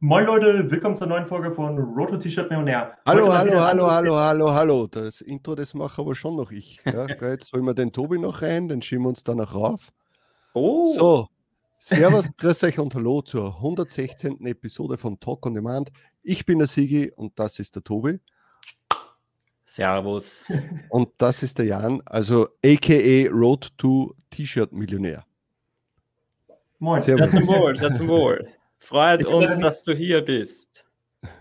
Moin Leute, willkommen zur neuen Folge von Roto T-Shirt Millionär. Hallo, hallo, hallo, hallo, hallo, hallo. Das Intro, das mache aber schon noch ich. Ja, jetzt holen wir den Tobi noch rein, den schieben wir uns dann noch rauf. Oh. So, Servus, grüß euch und hallo zur 116. Episode von Talk on Demand. Ich bin der Sigi und das ist der Tobi. Servus. Und das ist der Jan, also aka Road to T-Shirt Millionär. Moin. Servus. Sehr zum Wohl, sehr zum Wohl. Freut uns, dass du hier bist.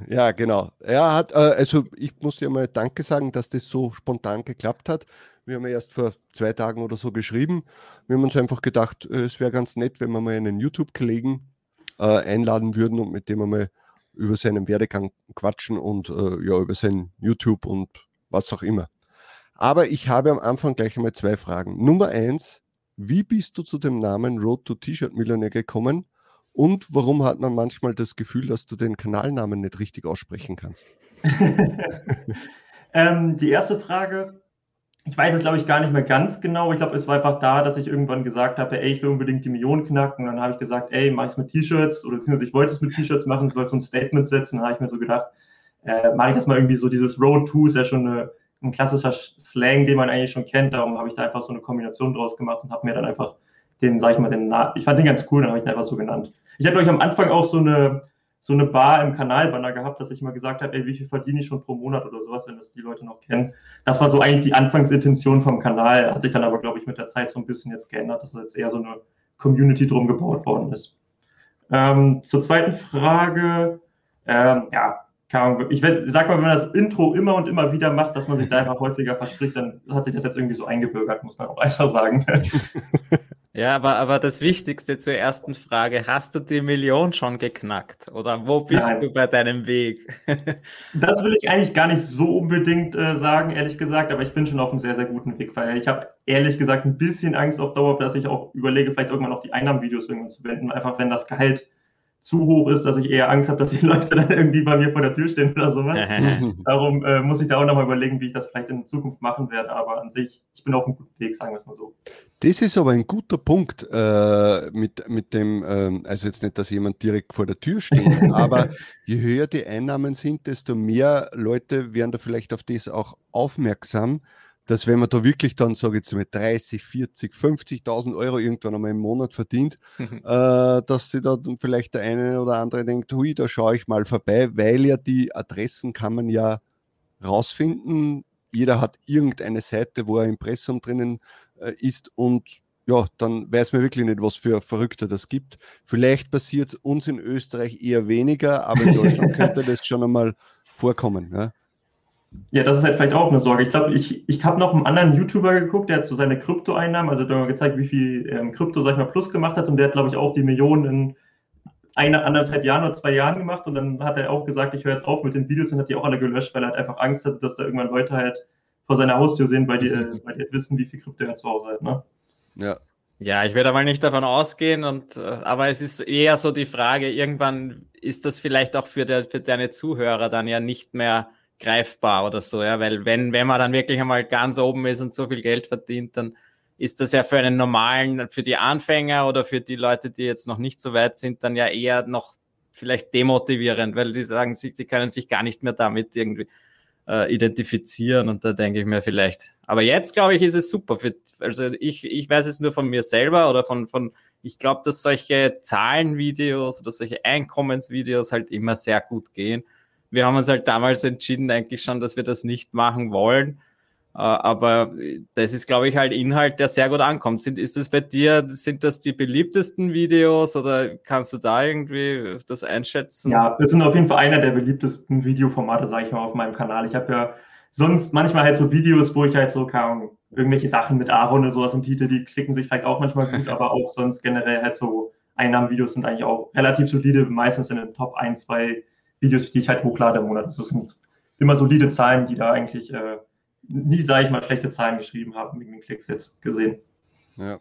Ja, genau. Er hat, äh, also ich muss dir mal Danke sagen, dass das so spontan geklappt hat. Wir haben ja erst vor zwei Tagen oder so geschrieben. Wir haben uns einfach gedacht, äh, es wäre ganz nett, wenn wir mal einen YouTube-Kollegen äh, einladen würden und mit dem wir mal über seinen Werdegang quatschen und äh, ja, über sein YouTube und was auch immer. Aber ich habe am Anfang gleich einmal zwei Fragen. Nummer eins, wie bist du zu dem Namen Road to T-Shirt Millionär gekommen? Und warum hat man manchmal das Gefühl, dass du den Kanalnamen nicht richtig aussprechen kannst? ähm, die erste Frage, ich weiß es glaube ich gar nicht mehr ganz genau. Ich glaube, es war einfach da, dass ich irgendwann gesagt habe, ey, ich will unbedingt die Millionen knacken. Und dann habe ich gesagt, ey, mach ich es mit T-Shirts oder beziehungsweise ich wollte es mit T-Shirts machen, ich wollte so ein Statement setzen. Da habe ich mir so gedacht, äh, mache ich das mal irgendwie so, dieses Road to ist ja schon eine, ein klassischer Slang, den man eigentlich schon kennt. Darum habe ich da einfach so eine Kombination draus gemacht und habe mir dann einfach den, sag ich mal, den, Na ich fand den ganz cool, dann habe ich den einfach so genannt. Ich habe euch am Anfang auch so eine, so eine Bar im Kanalbanner gehabt, dass ich mal gesagt habe, ey, wie viel verdiene ich schon pro Monat oder sowas, wenn das die Leute noch kennen. Das war so eigentlich die Anfangsintention vom Kanal, hat sich dann aber, glaube ich, mit der Zeit so ein bisschen jetzt geändert, dass jetzt eher so eine Community drum gebaut worden ist. Ähm, zur zweiten Frage, ähm, ja, ich sag mal, wenn man das Intro immer und immer wieder macht, dass man sich da einfach häufiger verspricht, dann hat sich das jetzt irgendwie so eingebürgert, muss man auch einfach sagen. Ja, aber, aber das Wichtigste zur ersten Frage, hast du die Million schon geknackt oder wo bist Nein. du bei deinem Weg? das will ich eigentlich gar nicht so unbedingt äh, sagen, ehrlich gesagt, aber ich bin schon auf einem sehr, sehr guten Weg, weil ich habe ehrlich gesagt ein bisschen Angst auf Dauer, dass ich auch überlege, vielleicht irgendwann noch die Einnahmenvideos irgendwann zu wenden, einfach wenn das Gehalt zu hoch ist, dass ich eher Angst habe, dass die Leute dann irgendwie bei mir vor der Tür stehen oder sowas. Darum äh, muss ich da auch nochmal überlegen, wie ich das vielleicht in Zukunft machen werde. Aber an sich, ich bin auf einem guten Weg, sagen wir es mal so. Das ist aber ein guter Punkt äh, mit, mit dem, äh, also jetzt nicht, dass jemand direkt vor der Tür steht, aber je höher die Einnahmen sind, desto mehr Leute werden da vielleicht auf das auch aufmerksam dass wenn man da wirklich dann, sage ich jetzt mit 30, 40, 50.000 Euro irgendwann einmal im Monat verdient, mhm. äh, dass sie da vielleicht der eine oder andere denkt, hui, da schaue ich mal vorbei, weil ja die Adressen kann man ja rausfinden. Jeder hat irgendeine Seite, wo ein Impressum drinnen äh, ist und ja, dann weiß man wirklich nicht, was für Verrückte das gibt. Vielleicht passiert es uns in Österreich eher weniger, aber in Deutschland könnte das schon einmal vorkommen. Ja. Ja, das ist halt vielleicht auch eine Sorge. Ich glaube, ich, ich habe noch einen anderen YouTuber geguckt, der hat so seine Krypto-Einnahmen, also der hat mal gezeigt, wie viel ähm, Krypto, sag ich mal, plus gemacht hat und der hat, glaube ich, auch die Millionen in eine, anderthalb Jahren oder zwei Jahren gemacht und dann hat er auch gesagt, ich höre jetzt auf mit den Videos und hat die auch alle gelöscht, weil er halt einfach Angst hatte, dass da irgendwann Leute halt vor seiner Haustür sehen, weil die, mhm. weil die halt wissen, wie viel Krypto er zu Hause hat, ne? Ja. Ja, ich werde mal nicht davon ausgehen, und, äh, aber es ist eher so die Frage, irgendwann ist das vielleicht auch für, der, für deine Zuhörer dann ja nicht mehr greifbar oder so, ja, weil wenn, wenn man dann wirklich einmal ganz oben ist und so viel Geld verdient, dann ist das ja für einen normalen, für die Anfänger oder für die Leute, die jetzt noch nicht so weit sind, dann ja eher noch vielleicht demotivierend, weil die sagen, sie, sie können sich gar nicht mehr damit irgendwie äh, identifizieren und da denke ich mir vielleicht. Aber jetzt glaube ich, ist es super. Für, also ich, ich weiß es nur von mir selber oder von, von ich glaube, dass solche Zahlenvideos oder solche Einkommensvideos halt immer sehr gut gehen wir haben uns halt damals entschieden, eigentlich schon, dass wir das nicht machen wollen. Äh, aber das ist, glaube ich, halt Inhalt, der sehr gut ankommt. Sind, ist das bei dir, sind das die beliebtesten Videos oder kannst du da irgendwie das einschätzen? Ja, das sind auf jeden Fall einer der beliebtesten Videoformate, sage ich mal, auf meinem Kanal. Ich habe ja sonst manchmal halt so Videos, wo ich halt so kann, irgendwelche Sachen mit Aaron oder sowas im Titel, die klicken sich vielleicht auch manchmal gut, aber auch sonst generell halt so Einnahmenvideos sind eigentlich auch relativ solide, meistens in den Top 1, 2 Videos, die ich halt hochlade im Monat. Das sind immer solide Zahlen, die da eigentlich äh, nie, sage ich mal, schlechte Zahlen geschrieben haben, wegen den Klicks jetzt gesehen. Ja.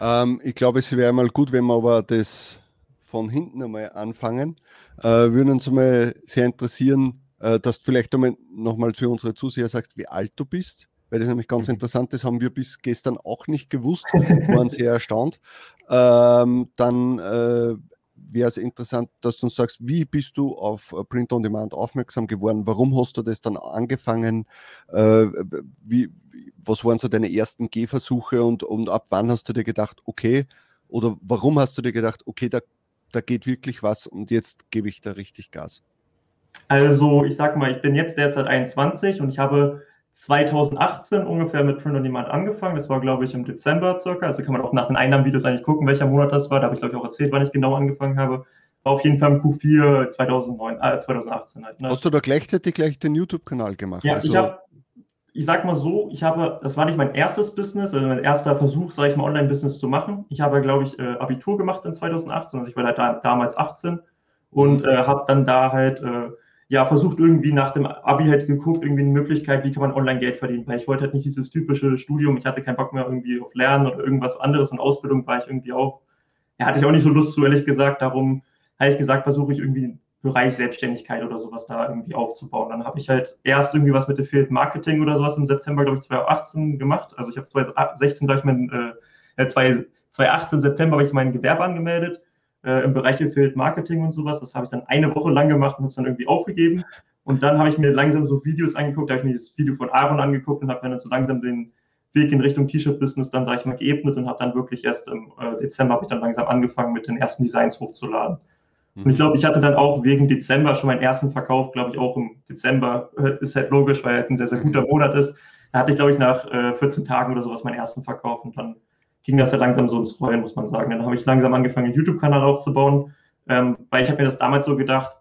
Ähm, ich glaube, es wäre mal gut, wenn wir aber das von hinten einmal anfangen. Äh, würden uns mal sehr interessieren, äh, dass du vielleicht einmal nochmal für unsere Zuseher sagst, wie alt du bist. Weil das nämlich ganz mhm. interessant ist, haben wir bis gestern auch nicht gewusst, waren sehr erstaunt. Ähm, dann äh, wäre es interessant, dass du uns sagst, wie bist du auf äh, Print on Demand aufmerksam geworden? Warum hast du das dann angefangen? Äh, wie, was waren so deine ersten Gehversuche und, und ab wann hast du dir gedacht, okay, oder warum hast du dir gedacht, okay, da, da geht wirklich was und jetzt gebe ich da richtig Gas? Also, ich sag mal, ich bin jetzt derzeit 21 und ich habe 2018 ungefähr mit Print on Demand angefangen. Das war, glaube ich, im Dezember circa. Also kann man auch nach den Einnahmenvideos eigentlich gucken, welcher Monat das war. Da habe ich, glaube ich, auch erzählt, wann ich genau angefangen habe. War auf jeden Fall im Q4 2009, äh, 2018 halt. Ne? Hast du da gleichzeitig gleich den YouTube-Kanal gemacht? Ja, also, ich habe, ich sag mal so, ich habe, das war nicht mein erstes Business, also mein erster Versuch, sage ich mal, Online-Business zu machen. Ich habe, glaube ich, äh, Abitur gemacht in 2018. Also ich war da, damals 18 und äh, habe dann da halt äh, ja, versucht irgendwie nach dem Abi halt geguckt, irgendwie eine Möglichkeit, wie kann man online Geld verdienen, weil ich wollte halt nicht dieses typische Studium, ich hatte keinen Bock mehr irgendwie auf Lernen oder irgendwas anderes und Ausbildung war ich irgendwie auch, ja, hatte ich auch nicht so Lust zu, ehrlich gesagt, darum habe ich gesagt, versuche ich irgendwie einen Bereich Selbstständigkeit oder sowas da irgendwie aufzubauen. Dann habe ich halt erst irgendwie was mit Affiliate Marketing oder sowas im September, glaube ich, 2018 gemacht, also ich habe 2016, glaube ich, mein, äh, 2018 September habe ich mein Gewerbe angemeldet äh, im Bereich Affiliate Marketing und sowas. Das habe ich dann eine Woche lang gemacht und habe es dann irgendwie aufgegeben. Und dann habe ich mir langsam so Videos angeguckt, da habe ich mir das Video von Aaron angeguckt und habe mir dann so langsam den Weg in Richtung T-Shirt-Business dann, sage ich mal, geebnet und habe dann wirklich erst im äh, Dezember habe ich dann langsam angefangen, mit den ersten Designs hochzuladen. Mhm. Und ich glaube, ich hatte dann auch wegen Dezember schon meinen ersten Verkauf, glaube ich, auch im Dezember, äh, ist halt logisch, weil halt ein sehr, sehr guter mhm. Monat ist. Da hatte ich, glaube ich, nach äh, 14 Tagen oder sowas meinen ersten Verkauf und dann ging das ja langsam so ins Rollen, muss man sagen. Dann habe ich langsam angefangen, einen YouTube-Kanal aufzubauen, ähm, weil ich habe mir das damals so gedacht,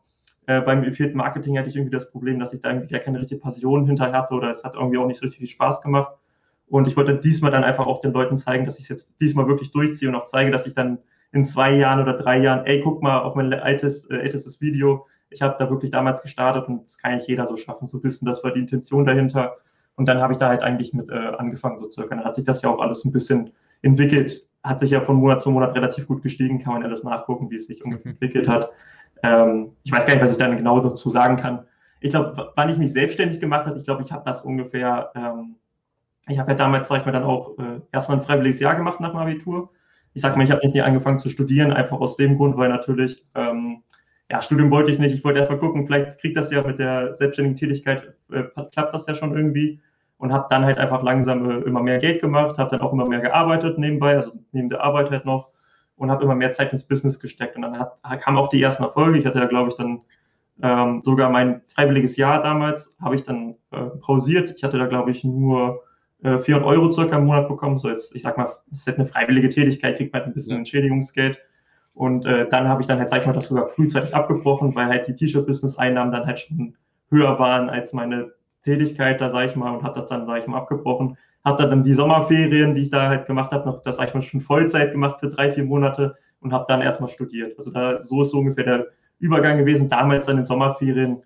äh, beim vierten Marketing hatte ich irgendwie das Problem, dass ich da irgendwie gar keine richtige Passion hinter hatte oder es hat irgendwie auch nicht so richtig viel Spaß gemacht. Und ich wollte diesmal dann einfach auch den Leuten zeigen, dass ich es jetzt diesmal wirklich durchziehe und auch zeige, dass ich dann in zwei Jahren oder drei Jahren, ey, guck mal auf mein altes, äh, ältestes Video, ich habe da wirklich damals gestartet und das kann nicht jeder so schaffen, so ein bisschen, das war die Intention dahinter. Und dann habe ich da halt eigentlich mit äh, angefangen, so circa. Dann hat sich das ja auch alles ein bisschen entwickelt, hat sich ja von Monat zu Monat relativ gut gestiegen, kann man alles nachgucken, wie es sich mhm. entwickelt hat. Ähm, ich weiß gar nicht, was ich dann genau dazu sagen kann. Ich glaube, wann ich mich selbstständig gemacht habe, ich glaube, ich habe das ungefähr, ähm, ich habe ja damals, sag ich mal, dann auch äh, erstmal ein freiwilliges Jahr gemacht nach dem Abitur. Ich sage mal, ich habe nicht angefangen zu studieren, einfach aus dem Grund, weil natürlich, ähm, ja, Studium wollte ich nicht. Ich wollte erstmal gucken, vielleicht kriegt das ja mit der selbstständigen Tätigkeit, äh, klappt das ja schon irgendwie und habe dann halt einfach langsam immer mehr Geld gemacht, habe dann auch immer mehr gearbeitet nebenbei, also neben der Arbeit halt noch und habe immer mehr Zeit ins Business gesteckt. Und dann hat, kamen auch die ersten Erfolge. Ich hatte ja, glaube ich, dann ähm, sogar mein freiwilliges Jahr damals, habe ich dann äh, pausiert. Ich hatte da, glaube ich, nur äh, 400 Euro circa im Monat bekommen. So jetzt, ich sag mal, es ist halt eine freiwillige Tätigkeit, kriegt man halt ein bisschen Entschädigungsgeld. Und äh, dann habe ich dann halt, sag ich mal, das sogar frühzeitig abgebrochen, weil halt die T-Shirt-Business-Einnahmen dann halt schon höher waren als meine Tätigkeit da, sage ich mal, und habe das dann, sage ich mal, abgebrochen. Habe dann die Sommerferien, die ich da halt gemacht habe, noch das, sage ich mal, schon Vollzeit gemacht für drei, vier Monate und habe dann erstmal studiert. Also da, so ist so ungefähr der Übergang gewesen. Damals in den Sommerferien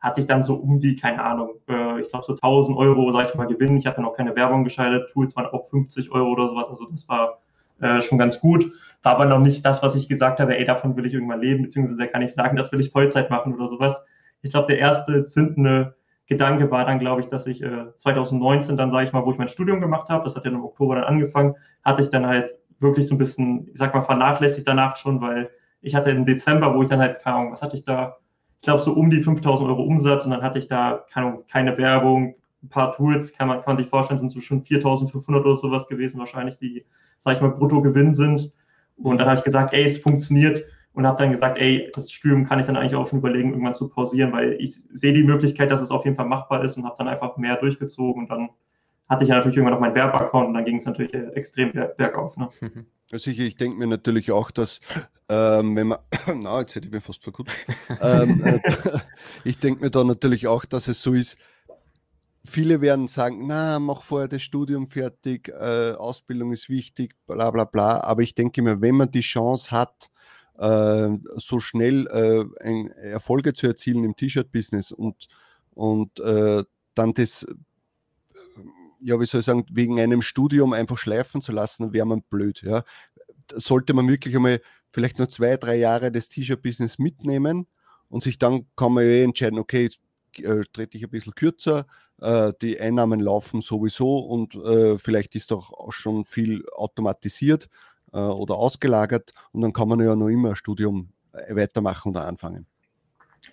hatte ich dann so um die, keine Ahnung, äh, ich glaube so 1000 Euro, sage ich mal, Gewinn. Ich habe dann auch keine Werbung geschaltet. Tools waren auch 50 Euro oder sowas. Also das war äh, schon ganz gut. War aber noch nicht das, was ich gesagt habe, ey, davon will ich irgendwann leben, beziehungsweise kann ich sagen, das will ich Vollzeit machen oder sowas. Ich glaube, der erste zündende Gedanke war dann, glaube ich, dass ich äh, 2019 dann, sage ich mal, wo ich mein Studium gemacht habe, das hat ja im Oktober dann angefangen, hatte ich dann halt wirklich so ein bisschen, ich sag mal, vernachlässigt danach schon, weil ich hatte im Dezember, wo ich dann halt, keine Ahnung, was hatte ich da? Ich glaube, so um die 5000 Euro Umsatz und dann hatte ich da, keine keine Werbung, ein paar Tools, kann man, kann man sich vorstellen, sind so schon 4500 oder sowas gewesen, wahrscheinlich, die, sage ich mal, Bruttogewinn sind. Und dann habe ich gesagt, ey, es funktioniert und habe dann gesagt, ey, das Studium kann ich dann eigentlich auch schon überlegen, irgendwann zu pausieren, weil ich sehe die Möglichkeit, dass es auf jeden Fall machbar ist und habe dann einfach mehr durchgezogen und dann hatte ich ja natürlich irgendwann noch meinen Werbeaccount und dann ging es natürlich extrem bergauf. Ne? Also ich, denke mir natürlich auch, dass ähm, wenn man, na, jetzt hätte ich mir fast verkutzt, ähm, äh, ich denke mir da natürlich auch, dass es so ist, viele werden sagen, na, mach vorher das Studium fertig, äh, Ausbildung ist wichtig, bla bla bla, aber ich denke mir, wenn man die Chance hat, äh, so schnell äh, ein, Erfolge zu erzielen im T-Shirt-Business und, und äh, dann das, äh, ja, wie soll ich sagen, wegen einem Studium einfach schleifen zu lassen, wäre man blöd. Ja. Sollte man wirklich einmal vielleicht noch zwei, drei Jahre das T-Shirt-Business mitnehmen und sich dann kann man ja entscheiden, okay, jetzt äh, trete ich ein bisschen kürzer, äh, die Einnahmen laufen sowieso und äh, vielleicht ist doch auch schon viel automatisiert äh, oder ausgelagert und dann kann man ja noch immer ein Studium äh, weitermachen oder anfangen.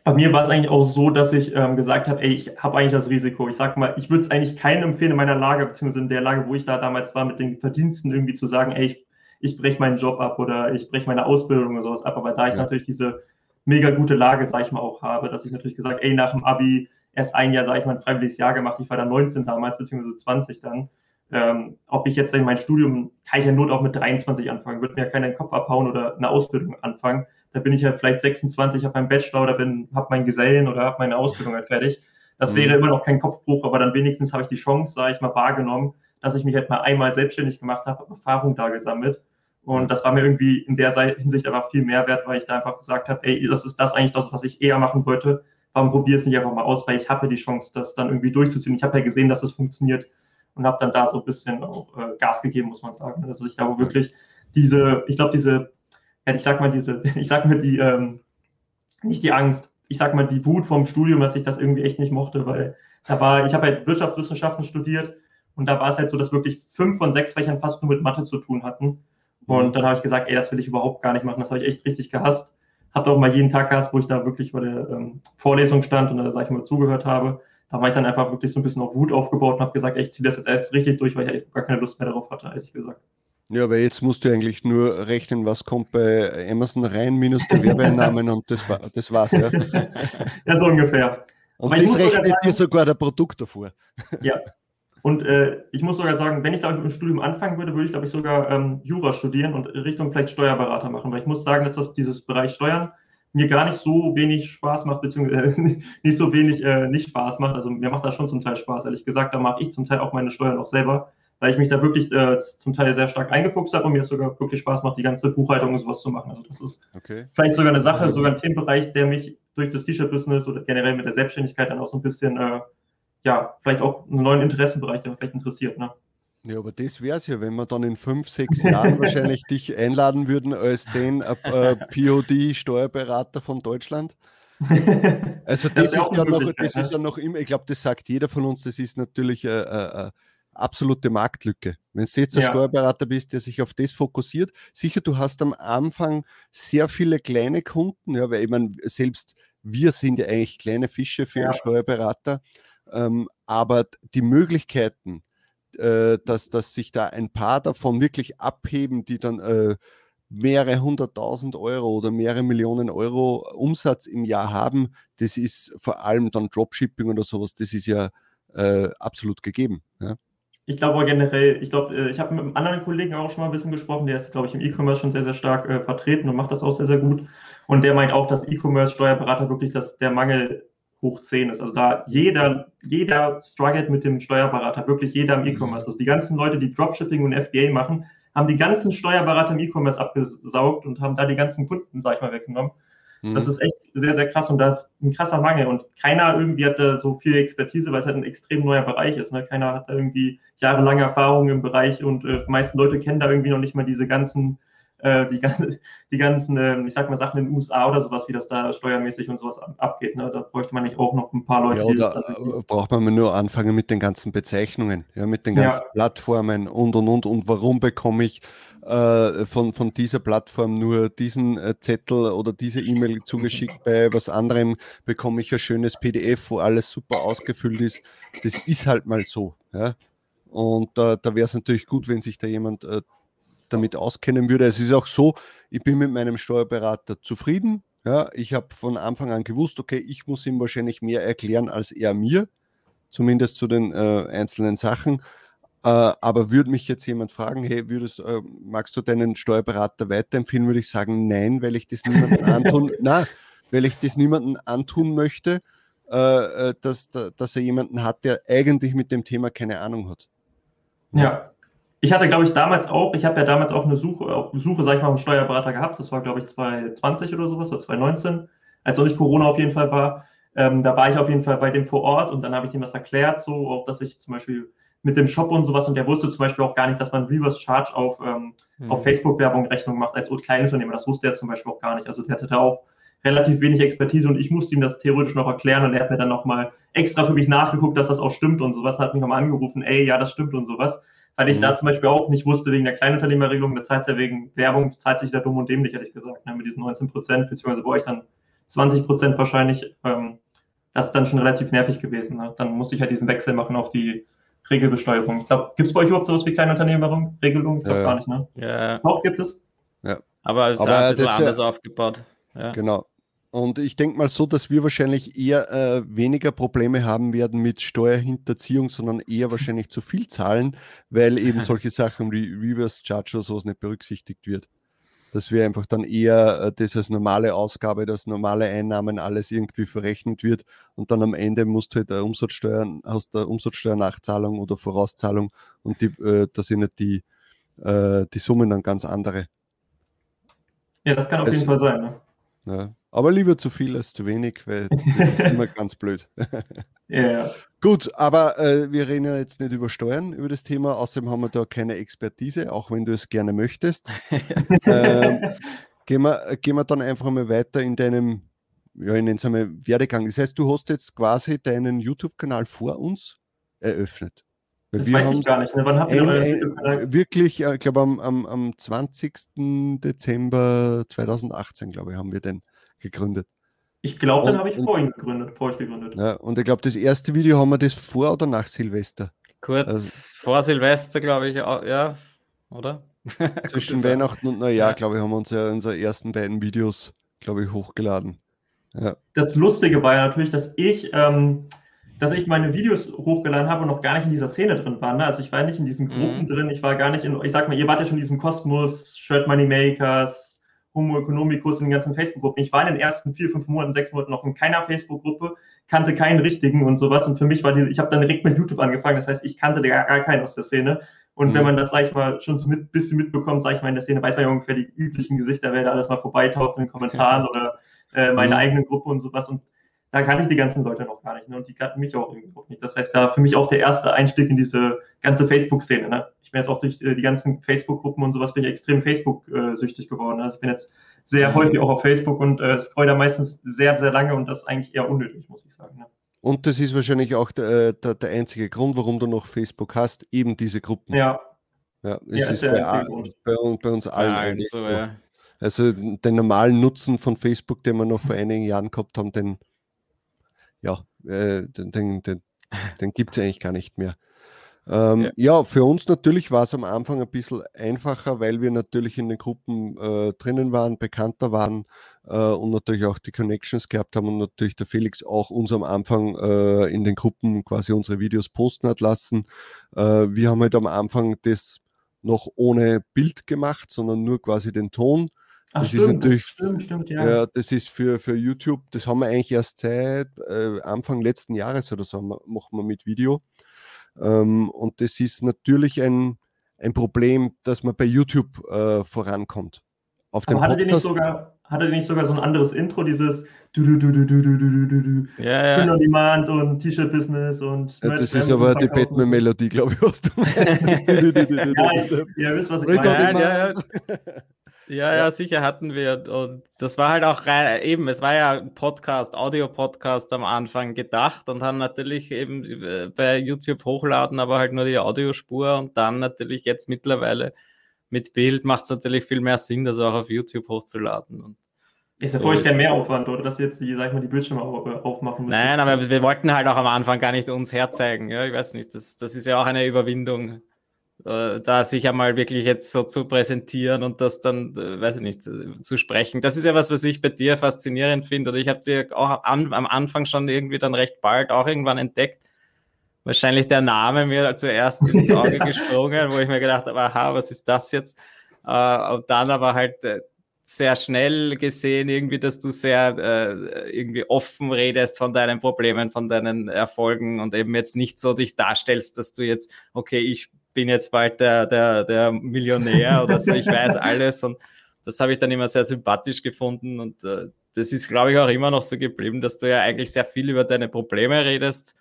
Bei mir war es eigentlich auch so, dass ich ähm, gesagt habe, ey, ich habe eigentlich das Risiko. Ich sag mal, ich würde es eigentlich keinem empfehlen in meiner Lage, beziehungsweise in der Lage, wo ich da damals war, mit den Verdiensten irgendwie zu sagen, ey, ich, ich breche meinen Job ab oder ich breche meine Ausbildung oder sowas ab. Aber da ich ja. natürlich diese mega gute Lage, sag ich mal, auch habe, dass ich natürlich gesagt, ey, nach dem Abi erst ein Jahr, sage ich mal, ein freiwilliges Jahr gemacht. Ich war da 19 damals, beziehungsweise 20 dann. Ähm, ob ich jetzt in mein Studium, kann ich ja Not auch mit 23 anfangen, wird mir ja keiner den Kopf abhauen oder eine Ausbildung anfangen. Da bin ich ja vielleicht 26, habe meinen Bachelor oder habe meinen Gesellen oder habe meine Ausbildung halt fertig. Das mhm. wäre immer noch kein Kopfbruch, aber dann wenigstens habe ich die Chance, sage ich mal, wahrgenommen, dass ich mich halt mal einmal selbstständig gemacht habe, habe Erfahrung da gesammelt. Und das war mir irgendwie in der Hinsicht aber viel mehr wert, weil ich da einfach gesagt habe, ey, das ist das eigentlich das, was ich eher machen wollte. Warum probiere es nicht einfach mal aus? Weil ich habe ja die Chance, das dann irgendwie durchzuziehen. Ich habe ja gesehen, dass es funktioniert und habe dann da so ein bisschen auch äh, Gas gegeben, muss man sagen. Also ich glaube wirklich diese, ich glaube diese, ja, ich sag mal diese, ich sag mal die, ähm, nicht die Angst, ich sag mal die Wut vom Studium, dass ich das irgendwie echt nicht mochte, weil da war, ich habe halt Wirtschaftswissenschaften studiert und da war es halt so, dass wirklich fünf von sechs Fächern fast nur mit Mathe zu tun hatten. Und mhm. dann habe ich gesagt, ey, das will ich überhaupt gar nicht machen. Das habe ich echt richtig gehasst. Habe auch mal jeden Tag gehasst, wo ich da wirklich bei der ähm, Vorlesung stand und da, sag ich mal, zugehört habe da war ich dann einfach wirklich so ein bisschen auf Wut aufgebaut und habe gesagt, ich ziehe das jetzt erst richtig durch, weil ich gar keine Lust mehr darauf hatte, ehrlich gesagt. Ja, weil jetzt musst du eigentlich nur rechnen, was kommt bei Amazon rein, minus der Werbeeinnahmen und das, war, das war's, ja. ja, so ungefähr. Und Aber das rechnet sagen, dir sogar der Produkt davor. Ja. Und äh, ich muss sogar sagen, wenn ich da mit dem Studium anfangen würde, würde ich, glaube ich, sogar ähm, Jura studieren und Richtung vielleicht Steuerberater machen. Weil ich muss sagen, dass das dieses Bereich Steuern mir gar nicht so wenig Spaß macht, beziehungsweise nicht so wenig äh, nicht Spaß macht. Also mir macht das schon zum Teil Spaß, ehrlich gesagt. Da mache ich zum Teil auch meine Steuern auch selber, weil ich mich da wirklich äh, zum Teil sehr stark eingefuchst habe und mir es sogar wirklich Spaß macht, die ganze Buchhaltung und sowas zu machen. Also das ist okay. vielleicht sogar eine Sache, sogar ein Themenbereich, der mich durch das T-Shirt-Business oder generell mit der Selbstständigkeit dann auch so ein bisschen, äh, ja, vielleicht auch einen neuen Interessenbereich, der mich vielleicht interessiert. Ne? Ja, aber das wäre es ja, wenn wir dann in fünf, sechs Jahren wahrscheinlich dich einladen würden als den äh, äh POD-Steuerberater von Deutschland. Also das, das ist, ja noch, das ist ja noch immer, ich glaube, das sagt jeder von uns, das ist natürlich eine, eine absolute Marktlücke. Wenn du jetzt ein ja. Steuerberater bist, der sich auf das fokussiert, sicher, du hast am Anfang sehr viele kleine Kunden, ja, weil ich meine, selbst wir sind ja eigentlich kleine Fische für ja. einen Steuerberater, ähm, aber die Möglichkeiten, äh, dass, dass sich da ein paar davon wirklich abheben, die dann äh, mehrere hunderttausend Euro oder mehrere Millionen Euro Umsatz im Jahr haben, das ist vor allem dann Dropshipping oder sowas, das ist ja äh, absolut gegeben. Ja. Ich glaube generell, ich glaube, äh, ich habe mit einem anderen Kollegen auch schon mal ein bisschen gesprochen, der ist, glaube ich, im E-Commerce schon sehr, sehr stark äh, vertreten und macht das auch sehr, sehr gut. Und der meint auch, dass E-Commerce-Steuerberater wirklich das, der Mangel hoch 10 ist. Also da jeder, jeder struggelt mit dem Steuerberater, wirklich jeder im E-Commerce. Also die ganzen Leute, die Dropshipping und FBA machen, haben die ganzen Steuerberater im E-Commerce abgesaugt und haben da die ganzen Kunden, sag ich mal, weggenommen. Mhm. Das ist echt sehr, sehr krass und da ist ein krasser Mangel und keiner irgendwie hat da so viel Expertise, weil es halt ein extrem neuer Bereich ist. Ne? Keiner hat da irgendwie jahrelange Erfahrung im Bereich und äh, die meisten Leute kennen da irgendwie noch nicht mal diese ganzen äh, die, die ganzen, äh, ich sag mal, Sachen in den USA oder sowas, wie das da steuermäßig und sowas abgeht. Ne? Da bräuchte man nicht auch noch ein paar Leute. Ja, da braucht man nur anfangen mit den ganzen Bezeichnungen, ja, mit den ganzen ja. Plattformen und und und und warum bekomme ich äh, von, von dieser Plattform nur diesen äh, Zettel oder diese E-Mail zugeschickt, bei was anderem bekomme ich ein schönes PDF, wo alles super ausgefüllt ist. Das ist halt mal so. Ja? Und äh, da wäre es natürlich gut, wenn sich da jemand äh, damit auskennen würde. Es ist auch so, ich bin mit meinem Steuerberater zufrieden. Ja, ich habe von Anfang an gewusst, okay, ich muss ihm wahrscheinlich mehr erklären als er mir, zumindest zu den äh, einzelnen Sachen. Äh, aber würde mich jetzt jemand fragen, hey, würdest, äh, magst du deinen Steuerberater weiterempfehlen, würde ich sagen, nein, weil ich das niemandem antun, na, weil ich das niemandem antun möchte, äh, äh, dass, dass er jemanden hat, der eigentlich mit dem Thema keine Ahnung hat. Ja, ich hatte, glaube ich, damals auch, ich habe ja damals auch eine Suche, Suche, sag ich mal, einen Steuerberater gehabt. Das war, glaube ich, 2020 oder sowas, oder 2019, als auch nicht Corona auf jeden Fall war. Ähm, da war ich auf jeden Fall bei dem vor Ort und dann habe ich dem was erklärt, so auch, dass ich zum Beispiel mit dem Shop und sowas und der wusste zum Beispiel auch gar nicht, dass man Reverse Charge auf, ähm, mhm. auf Facebook-Werbung Rechnung macht als Kleinunternehmer. Das wusste er zum Beispiel auch gar nicht. Also der hatte da auch relativ wenig Expertise und ich musste ihm das theoretisch noch erklären und er hat mir dann nochmal extra für mich nachgeguckt, dass das auch stimmt und sowas, hat mich nochmal angerufen, ey, ja, das stimmt und sowas weil ich mhm. da zum Beispiel auch nicht wusste, wegen der Kleinunternehmerregelung, da zahlt ja wegen Werbung, zahlt sich da dumm und dämlich, hätte ich gesagt, ne, mit diesen 19 Prozent, beziehungsweise bei euch dann 20 Prozent wahrscheinlich. Ähm, das ist dann schon relativ nervig gewesen. Ne? Dann musste ich halt diesen Wechsel machen auf die Regelbesteuerung. Ich glaube, gibt es bei euch überhaupt sowas wie Kleinunternehmerregelung? Ich glaube ja, gar nicht, ne? Ja. Auch gibt es? Ja. Aber es ist Aber ein bisschen anders aufgebaut. Ja. Genau. Und ich denke mal so, dass wir wahrscheinlich eher äh, weniger Probleme haben werden mit Steuerhinterziehung, sondern eher wahrscheinlich zu viel zahlen, weil eben solche Sachen wie Reverse Charge oder sowas nicht berücksichtigt wird. Dass wir einfach dann eher äh, das als normale Ausgabe, das normale Einnahmen alles irgendwie verrechnet wird und dann am Ende musst du halt eine Umsatzsteuer, hast der Umsatzsteuernachzahlung oder Vorauszahlung und die, äh, da sind halt die, äh, die Summen dann ganz andere. Ja, das kann auf es, jeden Fall sein. Ne? Ja. Aber lieber zu viel als zu wenig, weil das ist immer ganz blöd. Ja. Gut, aber äh, wir reden ja jetzt nicht über Steuern, über das Thema. Außerdem haben wir da keine Expertise, auch wenn du es gerne möchtest. ähm, gehen, wir, gehen wir dann einfach mal weiter in deinem, ja, ich nenne es einmal Werdegang. Das heißt, du hast jetzt quasi deinen YouTube-Kanal vor uns eröffnet. Das wir weiß ich gar nicht. Ne? Wann habt ihr ein, Wirklich, ich glaube am, am, am 20. Dezember 2018, glaube ich, haben wir den gegründet. Ich glaube, dann habe ich vor ihm gegründet, vor euch gegründet. Ja, und ich glaube, das erste Video haben wir das vor oder nach Silvester? Kurz also, vor Silvester, glaube ich, ja, oder? Zwischen Weihnachten und Neujahr, ja. glaube ich, haben wir uns ja unsere ersten beiden Videos, glaube ich, hochgeladen. Ja. Das Lustige war ja natürlich, dass ich ähm, dass ich meine Videos hochgeladen habe und noch gar nicht in dieser Szene drin war. Ne? Also ich war nicht in diesen Gruppen mhm. drin, ich war gar nicht in, ich sag mal, ihr wart ja schon in diesem Kosmos, Shirt Money Makers, Homo Economicus in den ganzen Facebook-Gruppen. Ich war in den ersten vier, fünf Monaten, sechs Monaten noch in keiner Facebook-Gruppe, kannte keinen richtigen und sowas. Und für mich war diese, ich habe dann direkt mit YouTube angefangen, das heißt, ich kannte gar, gar keinen aus der Szene. Und mhm. wenn man das, sag ich mal, schon so ein bisschen mitbekommt, sag ich mal, in der Szene, weiß man ja ungefähr die üblichen Gesichter, wer da alles mal vorbeitaucht in den Kommentaren oder äh, meine mhm. eigene Gruppe und sowas. Und da kannte ich die ganzen Leute noch gar nicht. Ne? Und die kannten mich auch irgendwie nicht. Das heißt, da für mich auch der erste Einstieg in diese ganze Facebook-Szene. Ne? Ich bin jetzt auch durch äh, die ganzen Facebook-Gruppen und sowas bin ich extrem Facebook-süchtig geworden. Also ich bin jetzt sehr mhm. häufig auch auf Facebook und äh, scroll da meistens sehr, sehr lange und das ist eigentlich eher unnötig, muss ich sagen. Ne? Und das ist wahrscheinlich auch der, äh, der, der, einzige Grund, warum du noch Facebook hast, eben diese Gruppen. Ja. Ja, es ja, ist, ist bei, bei, bei, uns allen. Ja, also, ja. also den normalen Nutzen von Facebook, den wir noch vor einigen Jahren gehabt haben, den ja, äh, den, den, den, den gibt es eigentlich gar nicht mehr. Ähm, ja. ja. für uns natürlich war es am Anfang ein bisschen einfacher, weil wir natürlich in den Gruppen äh, drinnen waren, bekannter waren äh, und natürlich auch die Connections gehabt haben und natürlich der Felix auch uns am Anfang äh, in den Gruppen quasi unsere Videos posten hat lassen. Äh, wir haben halt am Anfang das noch ohne Bild gemacht, sondern nur quasi den Ton Ach, das stimmt, ist natürlich, stimmt, stimmt, ja. ja. Das ist für, für YouTube, das haben wir eigentlich erst seit äh, Anfang letzten Jahres oder so, machen wir mit Video. Ähm, und das ist natürlich ein, ein Problem, dass man bei YouTube äh, vorankommt. Auf Aber hattet ihr nicht sogar, hattet ihr nicht sogar so ein anderes Intro, dieses du du du du du du du du du ja, ja. Demand und T-Shirt-Business und ja, das ist aber die Batman-Melodie, glaube ich, was du meinst. ja, ihr wisst, was ich meine. Ja, ja, ja, ja, sicher hatten wir. Und das war halt auch rein, eben, es war ja ein Podcast, Audio-Podcast am Anfang gedacht und haben natürlich eben äh, bei YouTube hochladen, aber halt nur die Audiospur und dann natürlich jetzt mittlerweile mit Bild macht es natürlich viel mehr Sinn, das auch auf YouTube hochzuladen. Und ist so für kein Mehraufwand, oder dass jetzt die, sag ich mal, die Bildschirme äh, aufmachen müssen? Nein, aber wir wollten halt auch am Anfang gar nicht uns herzeigen. Ja, ich weiß nicht, das, das ist ja auch eine Überwindung da sich einmal wirklich jetzt so zu präsentieren und das dann, äh, weiß ich nicht, äh, zu sprechen. Das ist ja was, was ich bei dir faszinierend finde. Oder ich habe dir auch an, am Anfang schon irgendwie dann recht bald auch irgendwann entdeckt. Wahrscheinlich der Name mir zuerst ins Auge gesprungen, wo ich mir gedacht habe, aha, was ist das jetzt? und dann aber halt sehr schnell gesehen, irgendwie, dass du sehr äh, irgendwie offen redest von deinen Problemen, von deinen Erfolgen und eben jetzt nicht so dich darstellst, dass du jetzt, okay, ich bin jetzt bald der, der, der Millionär oder so, ich weiß alles. Und das habe ich dann immer sehr sympathisch gefunden. Und äh, das ist, glaube ich, auch immer noch so geblieben, dass du ja eigentlich sehr viel über deine Probleme redest.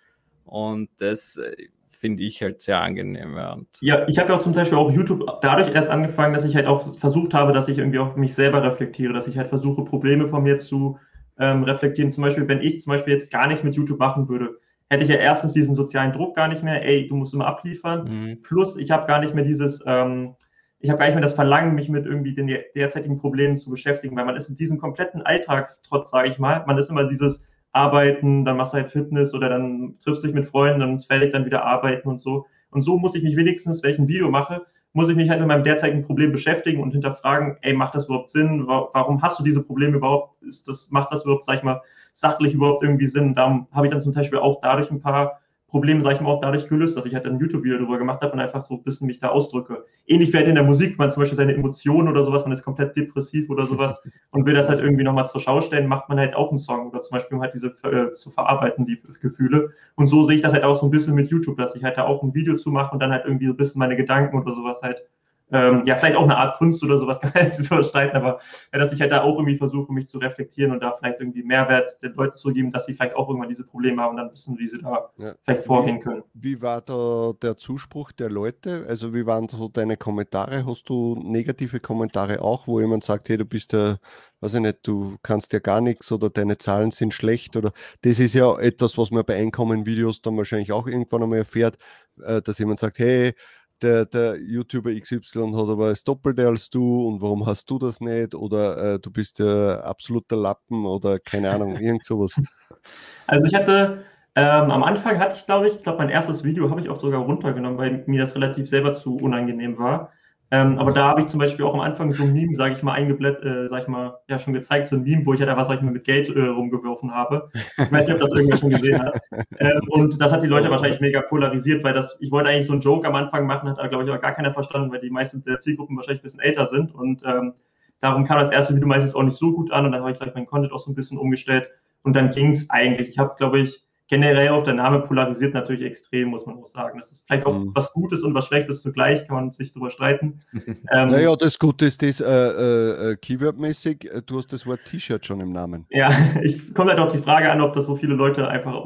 Und das äh, finde ich halt sehr angenehm. Ja, ja ich habe ja auch zum Beispiel auch YouTube dadurch erst angefangen, dass ich halt auch versucht habe, dass ich irgendwie auch mich selber reflektiere, dass ich halt versuche, Probleme von mir zu ähm, reflektieren. Zum Beispiel, wenn ich zum Beispiel jetzt gar nichts mit YouTube machen würde, hätte ich ja erstens diesen sozialen Druck gar nicht mehr, ey, du musst immer abliefern. Mhm. Plus, ich habe gar nicht mehr dieses, ähm, ich habe gar nicht mehr das Verlangen, mich mit irgendwie den derzeitigen Problemen zu beschäftigen, weil man ist in diesem kompletten Alltagstrotz, sage ich mal, man ist immer dieses Arbeiten, dann machst du halt Fitness oder dann triffst du dich mit Freunden, dann ist fertig, dann wieder arbeiten und so. Und so muss ich mich wenigstens, wenn ich ein Video mache, muss ich mich halt mit meinem derzeitigen Problem beschäftigen und hinterfragen, ey, macht das überhaupt Sinn? Warum hast du diese Probleme überhaupt? Ist das, macht das überhaupt, sag ich mal, sachlich überhaupt irgendwie Sinn? Da habe ich dann zum Beispiel auch dadurch ein paar Probleme, sage ich mal, auch dadurch gelöst, dass ich halt ein YouTube-Video darüber gemacht habe und einfach so ein bisschen mich da ausdrücke. Ähnlich wie halt in der Musik, man zum Beispiel seine Emotionen oder sowas, man ist komplett depressiv oder sowas und will das halt irgendwie nochmal zur Schau stellen, macht man halt auch einen Song oder zum Beispiel um halt diese äh, zu verarbeiten, die Gefühle. Und so sehe ich das halt auch so ein bisschen mit YouTube, dass ich halt da auch ein Video zu mache und dann halt irgendwie so ein bisschen meine Gedanken oder sowas halt ähm, ja, vielleicht auch eine Art Kunst oder sowas kann man jetzt nicht überstreiten, aber ja, dass ich halt da auch irgendwie versuche, mich zu reflektieren und da vielleicht irgendwie Mehrwert den Leuten zu geben, dass sie vielleicht auch irgendwann diese Probleme haben und dann wissen, wie sie da ja. vielleicht vorgehen können. Wie war da der Zuspruch der Leute? Also wie waren so deine Kommentare? Hast du negative Kommentare auch, wo jemand sagt, hey, du bist ja weiß ich nicht, du kannst ja gar nichts oder deine Zahlen sind schlecht oder das ist ja etwas, was man bei Einkommen-Videos dann wahrscheinlich auch irgendwann einmal erfährt, äh, dass jemand sagt, hey, der, der YouTuber XY hat aber das Doppelte als du und warum hast du das nicht? Oder äh, du bist ja absoluter Lappen oder keine Ahnung, irgend sowas. Also ich hatte, ähm, am Anfang hatte ich, glaube ich, ich glaube, mein erstes Video habe ich auch sogar runtergenommen, weil mir das relativ selber zu unangenehm war. Ähm, aber da habe ich zum Beispiel auch am Anfang so ein Meme, sage ich mal, eingeblättert, äh, sage ich mal, ja schon gezeigt, so ein Meme, wo ich halt einfach, sag ich mal, mit Geld äh, rumgeworfen habe. Ich weiß nicht, ob das irgendwer schon gesehen hat. Ähm, und das hat die Leute wahrscheinlich mega polarisiert, weil das, ich wollte eigentlich so einen Joke am Anfang machen, hat aber, glaube ich, auch gar keiner verstanden, weil die meisten der Zielgruppen wahrscheinlich ein bisschen älter sind. Und ähm, darum kam das erste Video meistens auch nicht so gut an und dann habe ich vielleicht meinen Content auch so ein bisschen umgestellt. Und dann ging es eigentlich. Ich habe, glaube ich, generell auch der Name polarisiert natürlich extrem, muss man auch sagen. Das ist vielleicht auch mhm. was Gutes und was Schlechtes zugleich, kann man sich darüber streiten. ähm, naja, das Gute ist das äh, äh, Keyword-mäßig, äh, du hast das Wort T-Shirt schon im Namen. Ja, ich komme halt auf die Frage an, ob das so viele Leute einfach,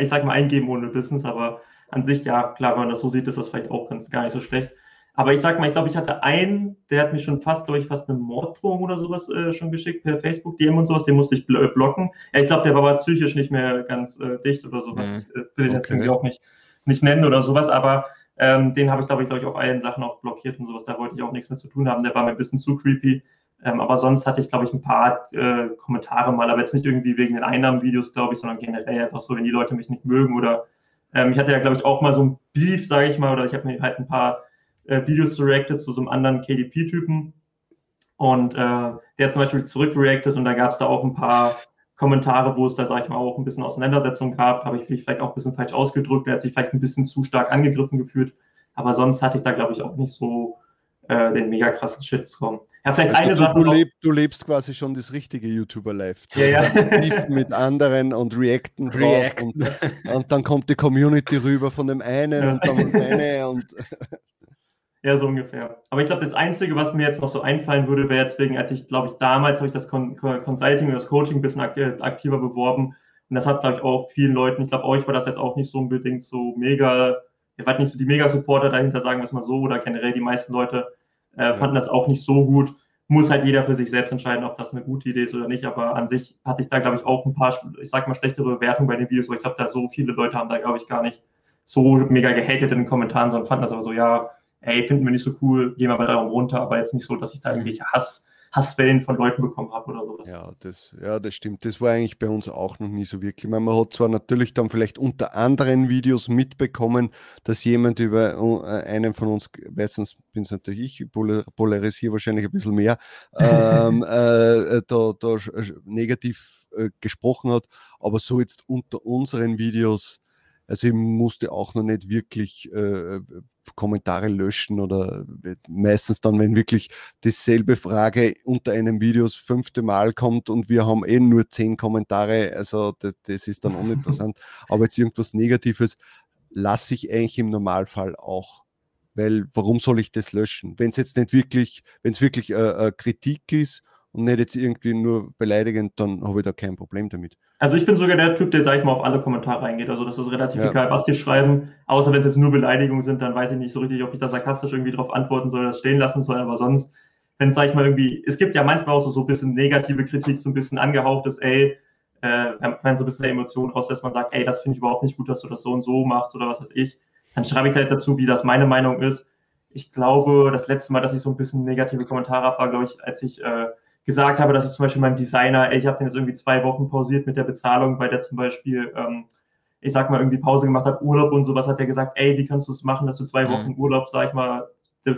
ich sag mal, eingeben ohne Wissens, aber an sich, ja, klar, wenn man das so sieht, ist das vielleicht auch ganz gar nicht so schlecht. Aber ich sag mal, ich glaube, ich hatte einen, der hat mir schon fast, glaube ich, fast eine Morddrohung oder sowas äh, schon geschickt per Facebook, DM und sowas, den musste ich bl äh, blocken. Ja, ich glaube, der war aber psychisch nicht mehr ganz äh, dicht oder sowas. Mhm. Ich äh, will den okay. jetzt irgendwie auch nicht, nicht nennen oder sowas, aber ähm, den habe ich, glaube ich, glaube ich, auf allen Sachen auch blockiert und sowas. Da wollte ich auch nichts mehr zu tun haben. Der war mir ein bisschen zu creepy. Ähm, aber sonst hatte ich, glaube ich, ein paar äh, Kommentare mal, aber jetzt nicht irgendwie wegen den Einnahmenvideos, glaube ich, sondern generell einfach so, wenn die Leute mich nicht mögen oder ähm, ich hatte ja, glaube ich, auch mal so ein Beef, sage ich mal, oder ich habe mir halt ein paar äh, Videos directed zu so einem anderen KDP-Typen. Und äh, der hat zum Beispiel zurückreacted und da gab es da auch ein paar Kommentare, wo es da, sag ich mal, auch ein bisschen Auseinandersetzung gab. Habe ich vielleicht auch ein bisschen falsch ausgedrückt. Der hat sich vielleicht ein bisschen zu stark angegriffen gefühlt. Aber sonst hatte ich da, glaube ich, auch nicht so äh, den mega krassen Shitstorm. Ja, vielleicht also eine du, Sache. Du, leb, du, lebst quasi schon das richtige YouTuber-Life. Ja, ja. Also mit anderen und reacten drauf. React. Und, und, dann kommt die Community rüber von dem einen und dann von eine und Ja, so ungefähr. Aber ich glaube, das Einzige, was mir jetzt noch so einfallen würde, wäre jetzt wegen, als ich, glaube ich, damals habe ich das Con Consulting und das Coaching ein bisschen aktiver beworben. Und das hat, glaube ich, auch vielen Leuten, ich glaube, euch war das jetzt auch nicht so unbedingt so mega, ihr wart nicht so die Mega-Supporter dahinter, sagen wir es mal so, oder generell die meisten Leute äh, fanden das auch nicht so gut. Muss halt jeder für sich selbst entscheiden, ob das eine gute Idee ist oder nicht. Aber an sich hatte ich da, glaube ich, auch ein paar, ich sag mal, schlechtere Bewertungen bei den Videos, weil ich glaube, da so viele Leute haben da, glaube ich, gar nicht so mega gehatet in den Kommentaren, sondern fanden das aber so, ja, ey, finden wir nicht so cool, gehen wir mal darum runter, aber jetzt nicht so, dass ich da irgendwelche Hass, Hasswellen von Leuten bekommen habe oder sowas. Ja das, ja, das stimmt. Das war eigentlich bei uns auch noch nie so wirklich. Meine, man hat zwar natürlich dann vielleicht unter anderen Videos mitbekommen, dass jemand über äh, einen von uns, meistens bin es natürlich ich, polarisiere wahrscheinlich ein bisschen mehr, ähm, äh, da, da negativ äh, gesprochen hat, aber so jetzt unter unseren Videos, also ich musste auch noch nicht wirklich äh, Kommentare löschen oder meistens dann, wenn wirklich dieselbe Frage unter einem Video das fünfte Mal kommt und wir haben eh nur zehn Kommentare, also das, das ist dann uninteressant. Aber jetzt irgendwas Negatives lasse ich eigentlich im Normalfall auch. Weil warum soll ich das löschen? Wenn es jetzt nicht wirklich, wenn es wirklich äh, äh, Kritik ist und nicht jetzt irgendwie nur beleidigend, dann habe ich da kein Problem damit. Also ich bin sogar der Typ, der, sag ich mal, auf alle Kommentare eingeht. Also das ist relativ ja. egal, was die schreiben. Außer wenn es jetzt nur Beleidigungen sind, dann weiß ich nicht so richtig, ob ich da sarkastisch irgendwie drauf antworten soll oder stehen lassen soll. Aber sonst, wenn, sag ich mal, irgendwie, es gibt ja manchmal auch so, so ein bisschen negative Kritik, so ein bisschen angehauchtes, ey, äh, wenn so ein bisschen Emotionen raus, dass man sagt, ey, das finde ich überhaupt nicht gut, dass du das so und so machst oder was weiß ich, dann schreibe ich halt dazu, wie das meine Meinung ist. Ich glaube, das letzte Mal, dass ich so ein bisschen negative Kommentare habe, war, glaube ich, als ich äh, gesagt habe, dass ich zum Beispiel meinem Designer, ey, ich habe den jetzt irgendwie zwei Wochen pausiert mit der Bezahlung, weil der zum Beispiel, ähm, ich sag mal, irgendwie Pause gemacht hat, Urlaub und sowas, hat er gesagt, ey, wie kannst du es machen, dass du zwei mhm. Wochen Urlaub, sag ich mal,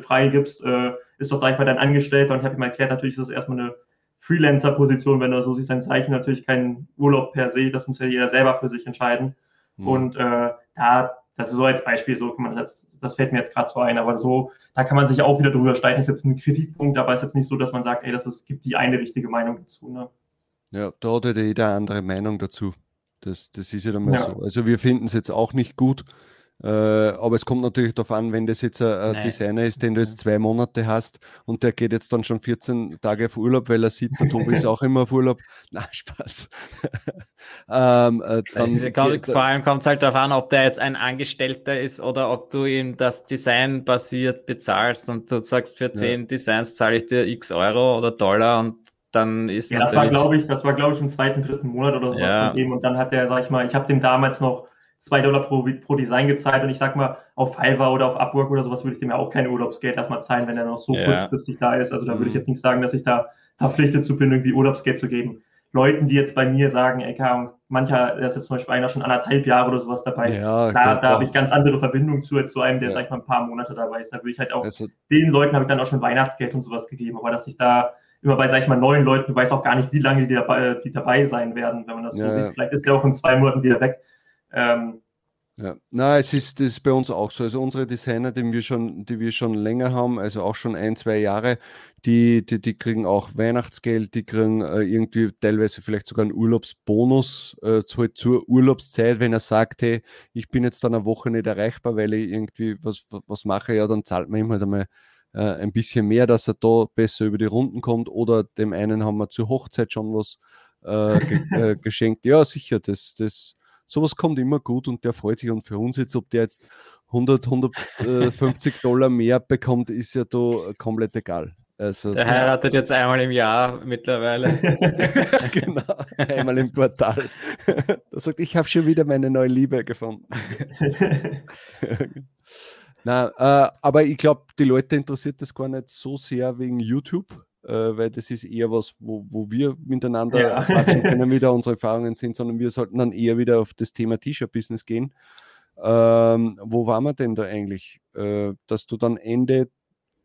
frei gibst, äh, ist doch, sag ich mal, dein Angestellter. Und ich habe ihm erklärt, natürlich ist das erstmal eine Freelancer-Position, wenn du so siehst, ein Zeichen natürlich kein Urlaub per se, das muss ja jeder selber für sich entscheiden. Mhm. Und äh, da, das ist so als Beispiel, so kann man das, das fällt mir jetzt gerade so ein, aber so, da kann man sich auch wieder drüber streiten, ist jetzt ein Kritikpunkt, aber ist jetzt nicht so, dass man sagt, ey, das ist, gibt die eine richtige Meinung dazu. Ne? Ja, da hat ja jeder andere Meinung dazu. Das, das ist ja dann mal ja. so. Also wir finden es jetzt auch nicht gut, aber es kommt natürlich darauf an, wenn das jetzt ein, ein Designer ist, den du jetzt zwei Monate hast und der geht jetzt dann schon 14 Tage auf Urlaub, weil er sieht, der Tobi ist auch immer auf Urlaub. Na, Spaß. ähm, äh, dann, ja, kommt, vor allem kommt es halt darauf an, ob der jetzt ein Angestellter ist oder ob du ihm das Design basiert bezahlst und du sagst, für 10 ja. Designs zahle ich dir x Euro oder Dollar und dann ist ja, das war glaube ich, das war glaube ich im zweiten, dritten Monat oder sowas ja. von ihm und dann hat der, sag ich mal, ich habe dem damals noch 2 Dollar pro, pro Design gezahlt und ich sag mal, auf Fiverr oder auf Upwork oder sowas würde ich dem ja auch kein Urlaubsgeld erstmal zahlen, wenn er noch so ja. kurzfristig da ist. Also da würde ich mhm. jetzt nicht sagen, dass ich da verpflichtet zu bin, irgendwie Urlaubsgeld zu geben. Leuten, die jetzt bei mir sagen, ey, mancher, da ist jetzt zum Beispiel einer schon anderthalb Jahre oder sowas dabei, ja, da, da habe ich ganz andere Verbindungen zu, als zu einem, der, ja. sag ich mal, ein paar Monate dabei ist. Da würde ich halt auch, also, den Leuten habe ich dann auch schon Weihnachtsgeld und sowas gegeben, aber dass ich da immer bei, sag ich mal, neuen Leuten, weiß auch gar nicht, wie lange die dabei, die dabei sein werden, wenn man das ja, so sieht. Vielleicht ist der auch in zwei Monaten wieder weg. Ähm, ja, na, es ist, das ist bei uns auch so. Also unsere Designer, die wir schon, die wir schon länger haben, also auch schon ein, zwei Jahre, die, die, die kriegen auch Weihnachtsgeld, die kriegen äh, irgendwie teilweise vielleicht sogar einen Urlaubsbonus äh, halt zur Urlaubszeit, wenn er sagt, hey, ich bin jetzt dann eine Woche nicht erreichbar, weil ich irgendwie was, was mache, ja, dann zahlt man ihm halt einmal äh, ein bisschen mehr, dass er da besser über die Runden kommt. Oder dem einen haben wir zur Hochzeit schon was äh, ge äh, geschenkt. Ja, sicher, das, das sowas kommt immer gut und der freut sich. Und für uns jetzt, ob der jetzt 100, 150 Dollar mehr bekommt, ist ja da komplett egal. Also, der heiratet jetzt einmal im Jahr mittlerweile. genau, einmal im Quartal. Er sagt, ich habe schon wieder meine neue Liebe gefunden. Na, äh, aber ich glaube, die Leute interessiert das gar nicht so sehr wegen YouTube äh, weil das ist eher was, wo, wo wir miteinander ja. quatschen können, wieder unsere Erfahrungen sind, sondern wir sollten dann eher wieder auf das Thema T-Shirt-Business gehen. Ähm, wo waren wir denn da eigentlich? Äh, dass du dann Ende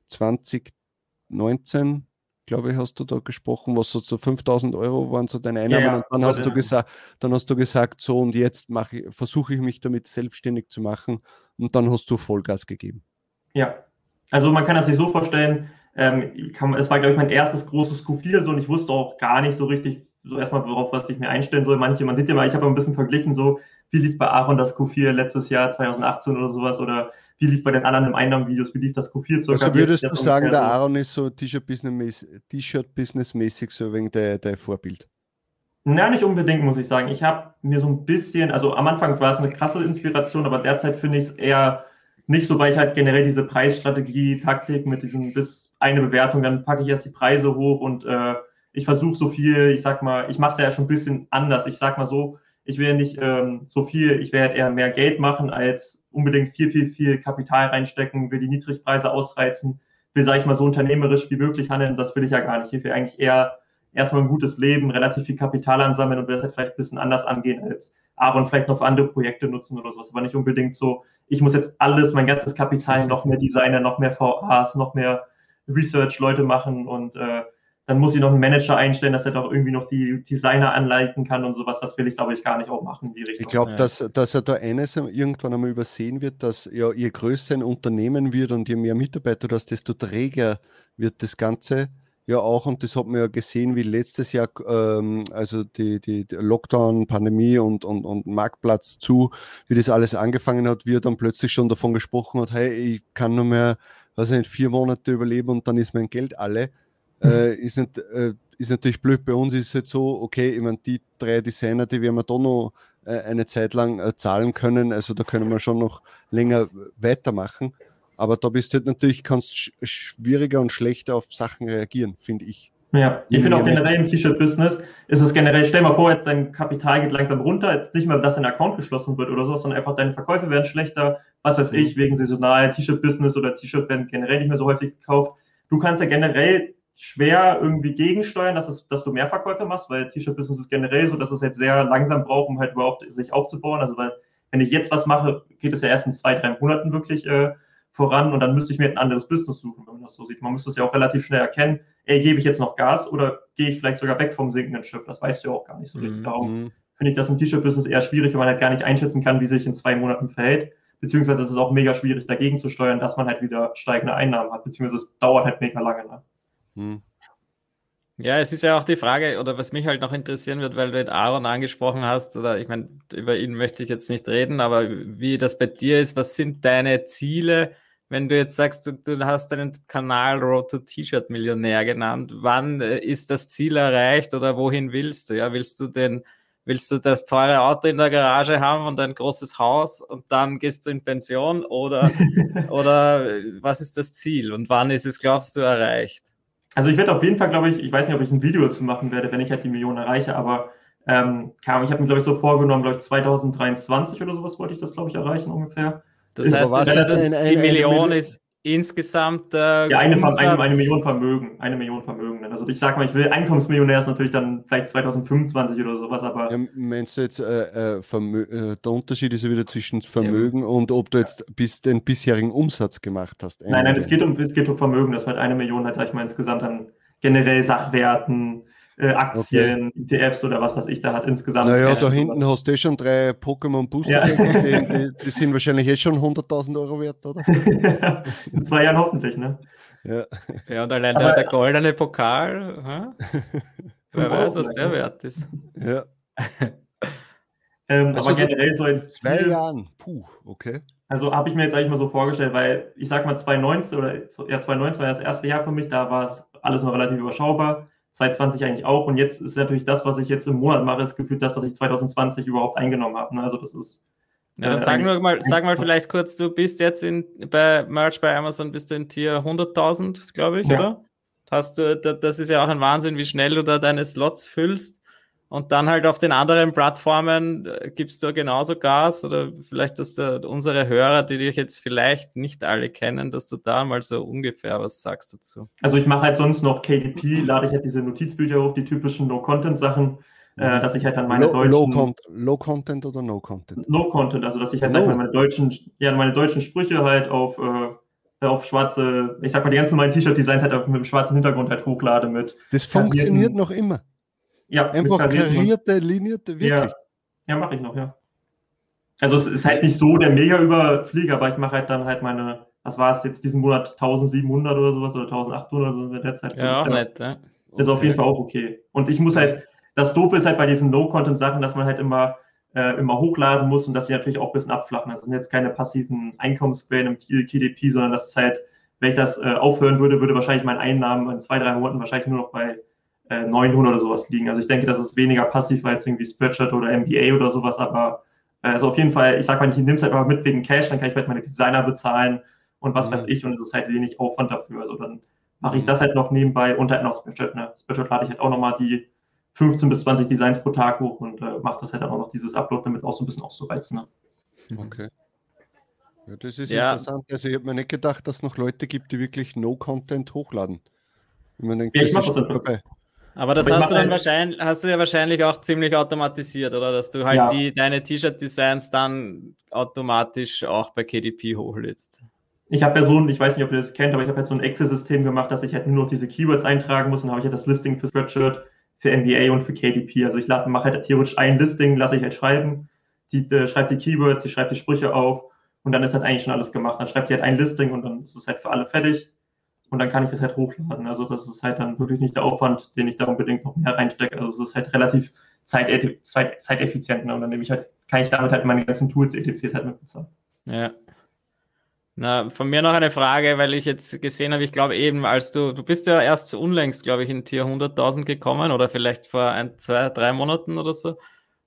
2019, glaube ich, hast du da gesprochen, was so 5000 Euro waren so deine Einnahmen. Ja, und dann hast, du gesagt, dann hast du gesagt, so und jetzt versuche ich mich damit selbstständig zu machen und dann hast du Vollgas gegeben. Ja, also man kann das sich so vorstellen, ähm, kann, es war, glaube ich, mein erstes großes Q4 so und ich wusste auch gar nicht so richtig, so erstmal, worauf was ich mir einstellen soll. Manche, man sieht ja mal, ich habe ein bisschen verglichen, so wie lief bei Aaron das Q4 letztes Jahr, 2018 oder sowas, oder wie lief bei den anderen im Einnahmenvideos, wie lief das Q4 circa? Also würdest du sagen, der Aaron ist so T-Shirt-Business-mäßig so wegen der, der Vorbild? Na, nicht unbedingt, muss ich sagen. Ich habe mir so ein bisschen, also am Anfang war es eine krasse Inspiration, aber derzeit finde ich es eher nicht so, weil ich halt generell diese Preisstrategie, Taktik mit diesem bis eine Bewertung, dann packe ich erst die Preise hoch und äh, ich versuche so viel, ich sag mal, ich mache es ja schon ein bisschen anders. Ich sag mal so, ich will nicht ähm, so viel, ich werde eher mehr Geld machen, als unbedingt viel, viel, viel Kapital reinstecken, will die Niedrigpreise ausreizen, will, sag ich mal, so unternehmerisch wie möglich handeln. Das will ich ja gar nicht. Ich will eigentlich eher erstmal ein gutes Leben, relativ viel Kapital ansammeln und will das halt vielleicht ein bisschen anders angehen als Aaron vielleicht noch für andere Projekte nutzen oder sowas, aber nicht unbedingt so, ich muss jetzt alles, mein ganzes Kapital, noch mehr Designer, noch mehr VAs, noch mehr Research-Leute machen und äh, dann muss ich noch einen Manager einstellen, dass er doch irgendwie noch die Designer anleiten kann und sowas. Das will ich, glaube ich, gar nicht auch machen in die Richtung. Ich glaube, ja. dass, dass er da eines irgendwann einmal übersehen wird, dass ja, je größer ein Unternehmen wird und je mehr Mitarbeiter du hast, desto träger wird das Ganze ja auch, und das hat man ja gesehen, wie letztes Jahr, ähm, also die, die, die, Lockdown, Pandemie und, und, und Marktplatz zu, wie das alles angefangen hat, wie er dann plötzlich schon davon gesprochen hat, hey, ich kann nur mehr, was nicht, vier Monate überleben und dann ist mein Geld alle. Äh, ist, nicht, äh, ist natürlich blöd. Bei uns ist es halt so, okay, ich meine, die drei Designer, die werden wir da noch äh, eine Zeit lang äh, zahlen können. Also da können wir schon noch länger weitermachen. Aber da bist du halt natürlich, kannst schwieriger und schlechter auf Sachen reagieren, finde ich. Ja, ich finde auch generell im T-Shirt-Business ist es generell, stell mal vor, jetzt dein Kapital geht langsam runter, jetzt nicht mehr, dass dein Account geschlossen wird oder so, sondern einfach deine Verkäufe werden schlechter, was weiß ich, wegen saisonal T-Shirt-Business oder T-Shirt werden generell nicht mehr so häufig gekauft. Du kannst ja generell schwer irgendwie gegensteuern, dass, es, dass du mehr Verkäufe machst, weil T-Shirt-Business ist generell so, dass es halt sehr langsam braucht, um halt überhaupt sich aufzubauen. Also weil, wenn ich jetzt was mache, geht es ja erst in zwei, drei Monaten wirklich äh, voran und dann müsste ich mir ein anderes Business suchen, wenn man das so sieht. Man müsste es ja auch relativ schnell erkennen, ey, gebe ich jetzt noch Gas oder gehe ich vielleicht sogar weg vom sinkenden Schiff? Das weißt du ja auch gar nicht so richtig. Mhm. Darum finde ich das im T-Shirt-Business eher schwierig, weil man halt gar nicht einschätzen kann, wie sich in zwei Monaten verhält. Beziehungsweise ist es auch mega schwierig, dagegen zu steuern, dass man halt wieder steigende Einnahmen hat. Beziehungsweise es dauert halt mega lange. Ne? Mhm. Ja, es ist ja auch die Frage, oder was mich halt noch interessieren wird, weil du den Aaron angesprochen hast, oder ich meine, über ihn möchte ich jetzt nicht reden, aber wie das bei dir ist, was sind deine Ziele? Wenn du jetzt sagst, du, du hast deinen Kanal Road to T-Shirt Millionär genannt, wann äh, ist das Ziel erreicht oder wohin willst du? Ja, willst du den, willst du das teure Auto in der Garage haben und ein großes Haus und dann gehst du in Pension oder, oder äh, was ist das Ziel und wann ist es, glaubst du, erreicht? Also ich werde auf jeden Fall, glaube ich, ich weiß nicht, ob ich ein Video dazu machen werde, wenn ich halt die Million erreiche, aber ähm, ich habe mir, glaube ich, so vorgenommen, glaube ich, 2023 oder sowas wollte ich das, glaube ich, erreichen ungefähr. Das heißt, was, das ist, ein, die Million ist insgesamt. Äh, ja, eine, eine, eine, Million Vermögen. Eine Million Vermögen. Also ich sag mal, ich will Einkommensmillionär ist natürlich dann vielleicht 2025 oder sowas, aber. Ja, meinst du jetzt, äh, äh, äh, der Unterschied ist ja wieder zwischen Vermögen ja. und ob du jetzt bis den bisherigen Umsatz gemacht hast? Nein, nein, es geht um, es geht um Vermögen, dass man halt eine Million halt, sag ich mal, insgesamt an generell Sachwerten, äh, Aktien, okay. ETFs oder was weiß ich da hat insgesamt. Naja, da hinten hast du eh schon drei Pokémon Booster. Ja. Die, die, sind wahrscheinlich eh schon 100.000 Euro wert, oder? In zwei Jahren hoffentlich, ne? Ja, ja und allein der, der goldene Pokal, wer weiß, was der wert ist. Ja. ähm, also aber generell so ins Zwei Ziel, Jahren, puh, okay. Also habe ich mir jetzt eigentlich mal so vorgestellt, weil ich sag mal 2019 oder ja 2019 war das erste Jahr für mich, da war es alles noch relativ überschaubar 2020 eigentlich auch. Und jetzt ist natürlich das, was ich jetzt im Monat mache, ist gefühlt das, was ich 2020 überhaupt eingenommen habe. Ne? Also das ist. Ja, dann äh, sagen wir mal, sag mal vielleicht kurz, du bist jetzt in, bei Merch bei Amazon, bist du in Tier 100.000, glaube ich, ja. oder? Hast du, das ist ja auch ein Wahnsinn, wie schnell du da deine Slots füllst. Und dann halt auf den anderen Plattformen äh, gibst du genauso Gas oder vielleicht, dass du, unsere Hörer, die dich jetzt vielleicht nicht alle kennen, dass du da mal so ungefähr was sagst dazu. Also ich mache halt sonst noch KDP, lade ich halt diese Notizbücher hoch, die typischen No-Content-Sachen, äh, dass ich halt dann meine low, deutschen... Low, Con low, Content oder No Content? No Content, also dass ich halt no. meine deutschen, ja, meine deutschen Sprüche halt auf... Äh, auf schwarze, ich sag mal, die ganzen neuen T-Shirt-Designs halt auf, mit dem schwarzen Hintergrund halt hochlade mit. Das funktioniert noch immer. Ja, einfach karierte, linierte, wirklich. Ja, ja mache ich noch, ja. Also es ist halt nicht so der mega Überflieger, aber ich mache halt dann halt meine, was war es jetzt diesen Monat, 1700 oder sowas oder 1800 so in der Zeit. Ja, auch nett. Ist okay. auf jeden Fall auch okay. Und ich muss halt, das Doofe ist halt bei diesen No-Content-Sachen, dass man halt immer, äh, immer hochladen muss und dass sie natürlich auch ein bisschen abflachen. Das sind jetzt keine passiven Einkommensquellen im KDP, sondern das ist halt, wenn ich das äh, aufhören würde, würde wahrscheinlich mein Einnahmen in zwei, drei Monaten wahrscheinlich nur noch bei 900 äh, oder sowas liegen. Also ich denke, das ist weniger passiv als irgendwie Spreadshirt oder MBA oder sowas, aber äh, also auf jeden Fall, ich sag mal, ich nehme es halt einfach mit wegen Cash, dann kann ich halt meine Designer bezahlen und was mhm. weiß ich und es ist halt wenig Aufwand dafür. Also dann mache ich mhm. das halt noch nebenbei und halt noch Spreadshirt. Ne? Spreadshirt lade ich halt auch nochmal die 15 bis 20 Designs pro Tag hoch und äh, mache das halt dann auch noch dieses Upload damit auch so ein bisschen auszureizen. Ne? Mhm. Okay. Ja, das ist ja. interessant. Also ich habe mir nicht gedacht, dass es noch Leute gibt, die wirklich No-Content hochladen. Ich, meine, ja, ich mache das dabei. Aber das hast du dann wahrscheinlich, hast du ja wahrscheinlich auch ziemlich automatisiert, oder? Dass du halt ja. die, deine T-Shirt-Designs dann automatisch auch bei KDP hochlädst. Ich habe ja so ein, ich weiß nicht, ob ihr das kennt, aber ich habe halt so ein Excel-System gemacht, dass ich halt nur noch diese Keywords eintragen muss und habe ich halt das Listing für Spreadshirt, für MBA und für KDP. Also ich mache halt theoretisch ein Listing, lasse ich halt schreiben, die äh, schreibt die Keywords, die schreibt die Sprüche auf und dann ist halt eigentlich schon alles gemacht. Dann schreibt die halt ein Listing und dann ist es halt für alle fertig und dann kann ich das halt hochladen. Also das ist halt dann wirklich nicht der Aufwand, den ich da unbedingt noch mehr reinstecke. Also es ist halt relativ zeiteffizient. Ne? Und dann nehme ich halt, kann ich damit halt meine ganzen Tools, ETCs halt mitbezahlen. Ja. Na, von mir noch eine Frage, weil ich jetzt gesehen habe, ich glaube eben, als du, du bist ja erst unlängst, glaube ich, in Tier 100.000 gekommen oder vielleicht vor ein, zwei, drei Monaten oder so.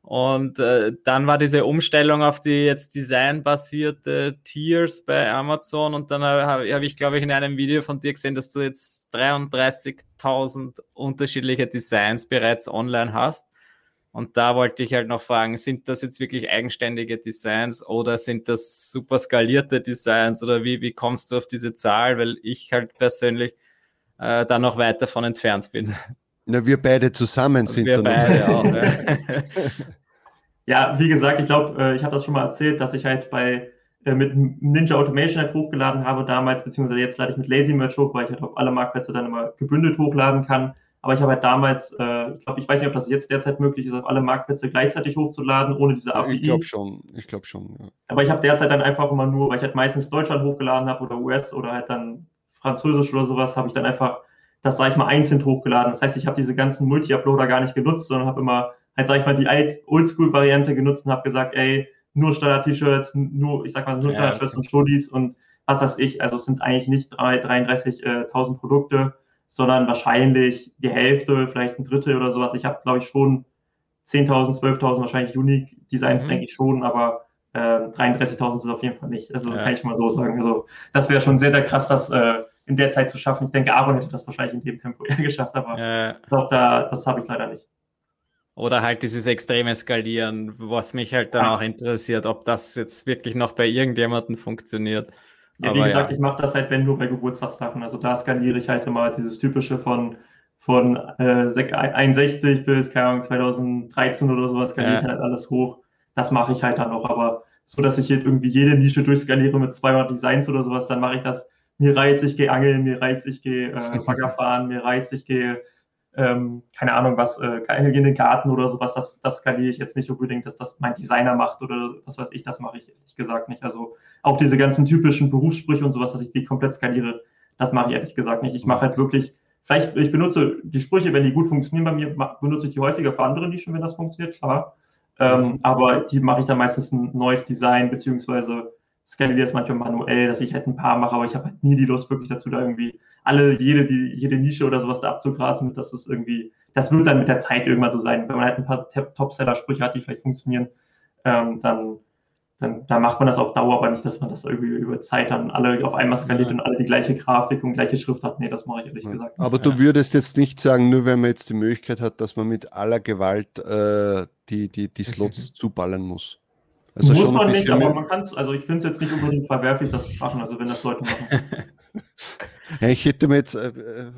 Und äh, dann war diese Umstellung auf die jetzt designbasierte Tiers bei Amazon und dann habe hab ich, glaube ich, in einem Video von dir gesehen, dass du jetzt 33 tausend unterschiedliche Designs bereits online hast. Und da wollte ich halt noch fragen, sind das jetzt wirklich eigenständige Designs oder sind das super skalierte Designs oder wie, wie kommst du auf diese Zahl? Weil ich halt persönlich äh, da noch weit davon entfernt bin. Na, wir beide zusammen sind wir beide auch. Ja. ja, wie gesagt, ich glaube, äh, ich habe das schon mal erzählt, dass ich halt bei äh, mit Ninja Automation halt hochgeladen habe damals, beziehungsweise jetzt lade ich mit Lazy Merch hoch, weil ich halt auf alle Marktplätze dann immer gebündelt hochladen kann. Aber ich habe halt damals, äh, ich glaube, ich weiß nicht, ob das jetzt derzeit möglich ist, auf alle Marktplätze gleichzeitig hochzuladen, ohne diese API. Ich glaube schon, ich glaube schon. Ja. Aber ich habe derzeit dann einfach immer nur, weil ich halt meistens Deutschland hochgeladen habe oder US oder halt dann Französisch oder sowas, habe ich dann einfach das, sage ich mal, einzeln hochgeladen. Das heißt, ich habe diese ganzen Multi-Uploader gar nicht genutzt, sondern habe immer halt, sage ich mal, die Oldschool-Variante genutzt und habe gesagt, ey, nur Standard-T-Shirts, nur, ich sag mal, nur Standard-Shirts ja, okay. und Shoddies und was weiß ich. Also es sind eigentlich nicht 33.000 Produkte, sondern wahrscheinlich die Hälfte, vielleicht ein Drittel oder sowas. Ich habe, glaube ich, schon 10.000, 12.000 wahrscheinlich Unique Designs, mhm. denke ich schon, aber äh, 33.000 ist es auf jeden Fall nicht. Also ja. kann ich mal so sagen. Also das wäre schon sehr, sehr krass, das äh, in der Zeit zu schaffen. Ich denke, Aaron hätte das wahrscheinlich in dem Tempo eher geschafft, aber ja. ich glaube, da, das habe ich leider nicht. Oder halt dieses extreme Skalieren, was mich halt dann auch interessiert, ob das jetzt wirklich noch bei irgendjemandem funktioniert. Ja, wie gesagt, ja. ich mache das halt, wenn nur bei Geburtstagssachen. Also da skaliere ich halt immer dieses typische von, von äh, 61 bis, keine Ahnung, 2013 oder sowas, skaliere ja. ich halt alles hoch. Das mache ich halt dann noch. Aber so, dass ich jetzt irgendwie jede Nische durchskaliere mit 200 Designs oder sowas, dann mache ich das. Mir reizt, ich gehe angeln, mir reizt, ich gehe äh, Bagger fahren, mir reizt, ich gehe ähm, keine Ahnung was, äh, in den Garten oder sowas, das, das skaliere ich jetzt nicht unbedingt, dass das mein Designer macht oder was weiß ich, das mache ich ehrlich gesagt nicht. Also auch diese ganzen typischen Berufssprüche und sowas, dass ich die komplett skaliere, das mache ich ehrlich gesagt nicht. Ich mache halt wirklich, vielleicht, ich benutze die Sprüche, wenn die gut funktionieren bei mir, benutze ich die häufiger für andere Nischen, wenn das funktioniert, klar. Ähm, aber die mache ich dann meistens ein neues Design, beziehungsweise skaliere es manchmal manuell, dass ich halt ein paar mache, aber ich habe halt nie die Lust wirklich dazu, da irgendwie alle, jede, die, jede Nische oder sowas da abzugrasen. Das ist irgendwie, das wird dann mit der Zeit irgendwann so sein. Wenn man halt ein paar Top-Seller-Sprüche hat, die vielleicht funktionieren, ähm, dann, dann, dann macht man das auf Dauer, aber nicht, dass man das irgendwie über Zeit dann alle auf einmal skaliert ja. und alle die gleiche Grafik und gleiche Schrift hat. Nee, das mache ich ehrlich ja. gesagt. Nicht. Aber du würdest jetzt nicht sagen, nur wenn man jetzt die Möglichkeit hat, dass man mit aller Gewalt äh, die, die, die Slots zuballern muss. Also Muss man nicht, aber man kann es, also ich finde es jetzt nicht unbedingt verwerflich, das zu machen, also wenn das Leute machen. ja, ich hätte mir jetzt. Äh, äh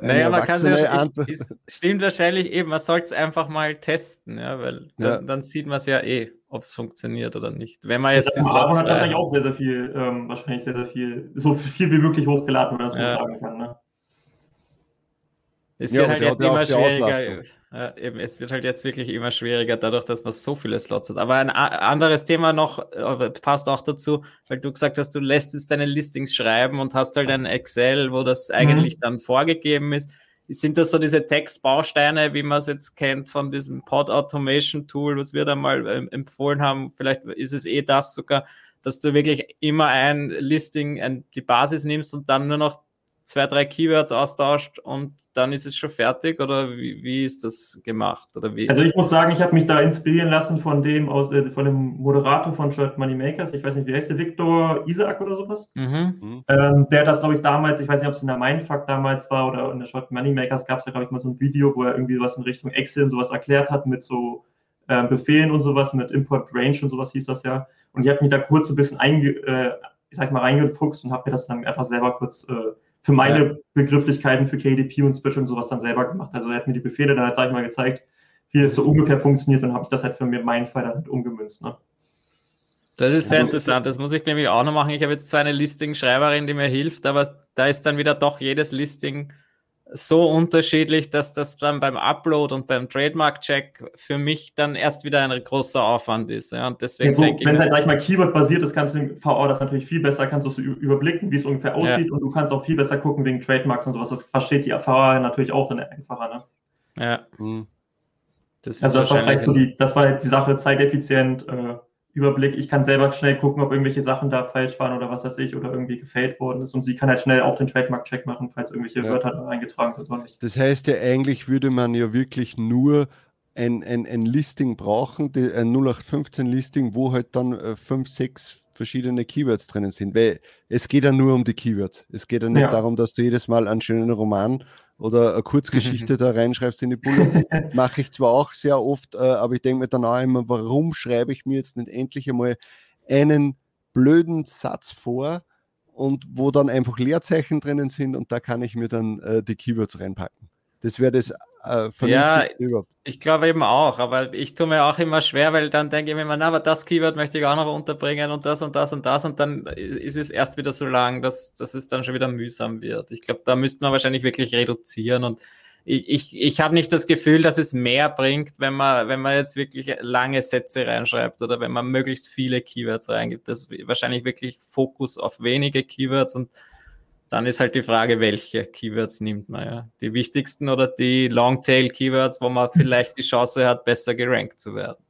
naja, man kann es ja, stimmt wahrscheinlich eben, man sollte es einfach mal testen, ja, weil ja. Dann, dann, sieht man es ja eh, ob es funktioniert oder nicht. Wenn man jetzt ja, Slots hat wahrscheinlich auch sehr, sehr viel, ähm, wahrscheinlich sehr, sehr viel, so viel wie möglich hochgeladen, wenn man das ja. so sagen kann, ne? Es wird halt jetzt immer schwieriger. Ja, eben, es wird halt jetzt wirklich immer schwieriger, dadurch, dass man so viele Slots hat. Aber ein anderes Thema noch passt auch dazu, weil du gesagt hast, du lässt jetzt deine Listings schreiben und hast halt ein Excel, wo das mhm. eigentlich dann vorgegeben ist. Sind das so diese Textbausteine, wie man es jetzt kennt von diesem Pod Automation Tool, was wir da mal äh, empfohlen haben? Vielleicht ist es eh das sogar, dass du wirklich immer ein Listing, ein, die Basis nimmst und dann nur noch zwei, drei Keywords austauscht und dann ist es schon fertig oder wie, wie ist das gemacht? Oder wie? Also ich muss sagen, ich habe mich da inspirieren lassen von dem aus, äh, von dem Moderator von Shirt Money Makers, ich weiß nicht, wie heißt der, Victor Isaac oder sowas? Mhm. mhm. Ähm, der hat das, glaube ich, damals, ich weiß nicht, ob es in der Mindfuck damals war oder in der Shirt Money Makers gab es ja, glaube ich, mal so ein Video, wo er irgendwie was in Richtung Excel und sowas erklärt hat mit so äh, Befehlen und sowas, mit Import Range und sowas hieß das ja. Und ich habe mich da kurz ein bisschen einge, äh, ich sag mal, reingefuchst und habe mir das dann einfach selber kurz äh, für meine ja. Begrifflichkeiten für KDP und Switch und sowas dann selber gemacht. Also er hat mir die Befehle dann halt, sag ich mal, gezeigt, wie es so ungefähr funktioniert und habe ich das halt für meinen Fall dann halt umgemünzt. Ne? Das ist sehr also, interessant. Das muss ich nämlich auch noch machen. Ich habe jetzt zwar eine Listing-Schreiberin, die mir hilft, aber da ist dann wieder doch jedes Listing so unterschiedlich, dass das dann beim Upload und beim Trademark-Check für mich dann erst wieder ein großer Aufwand ist. Ja, und deswegen ja, so, wenn es halt, sag ich mal, Keyword-basiert ist, kannst du im VA das natürlich viel besser, kannst du es überblicken, wie es ungefähr aussieht ja. und du kannst auch viel besser gucken wegen Trademarks und sowas. Das versteht die VA natürlich auch dann einfacher. Ne? Ja. Mhm. Das also das war vielleicht so die, das war halt die Sache zeiteffizient, äh, Überblick. Ich kann selber schnell gucken, ob irgendwelche Sachen da falsch waren oder was weiß ich oder irgendwie gefällt worden ist. Und sie kann halt schnell auch den Trademark-Check machen, falls irgendwelche ja. Wörter da eingetragen sind oder nicht. Das heißt ja, eigentlich würde man ja wirklich nur ein, ein, ein Listing brauchen, die, ein 0815-Listing, wo halt dann äh, fünf, sechs verschiedene Keywords drinnen sind. Weil es geht ja nur um die Keywords. Es geht ja nicht ja. darum, dass du jedes Mal einen schönen Roman oder eine Kurzgeschichte da reinschreibst in die Bullets, mache ich zwar auch sehr oft, äh, aber ich denke mir dann auch immer, warum schreibe ich mir jetzt nicht endlich einmal einen blöden Satz vor und wo dann einfach Leerzeichen drinnen sind und da kann ich mir dann äh, die Keywords reinpacken. Das wäre das äh, ja, überhaupt. Ich glaube eben auch, aber ich tue mir auch immer schwer, weil dann denke ich mir immer, na, aber das Keyword möchte ich auch noch unterbringen und das und das und das und dann ist es erst wieder so lang, dass, dass es dann schon wieder mühsam wird. Ich glaube, da müsste man wahrscheinlich wirklich reduzieren und ich, ich, ich habe nicht das Gefühl, dass es mehr bringt, wenn man, wenn man jetzt wirklich lange Sätze reinschreibt oder wenn man möglichst viele Keywords reingibt. Das ist wahrscheinlich wirklich Fokus auf wenige Keywords und dann ist halt die Frage, welche Keywords nimmt man. Ja? Die wichtigsten oder die Longtail-Keywords, wo man vielleicht die Chance hat, besser gerankt zu werden.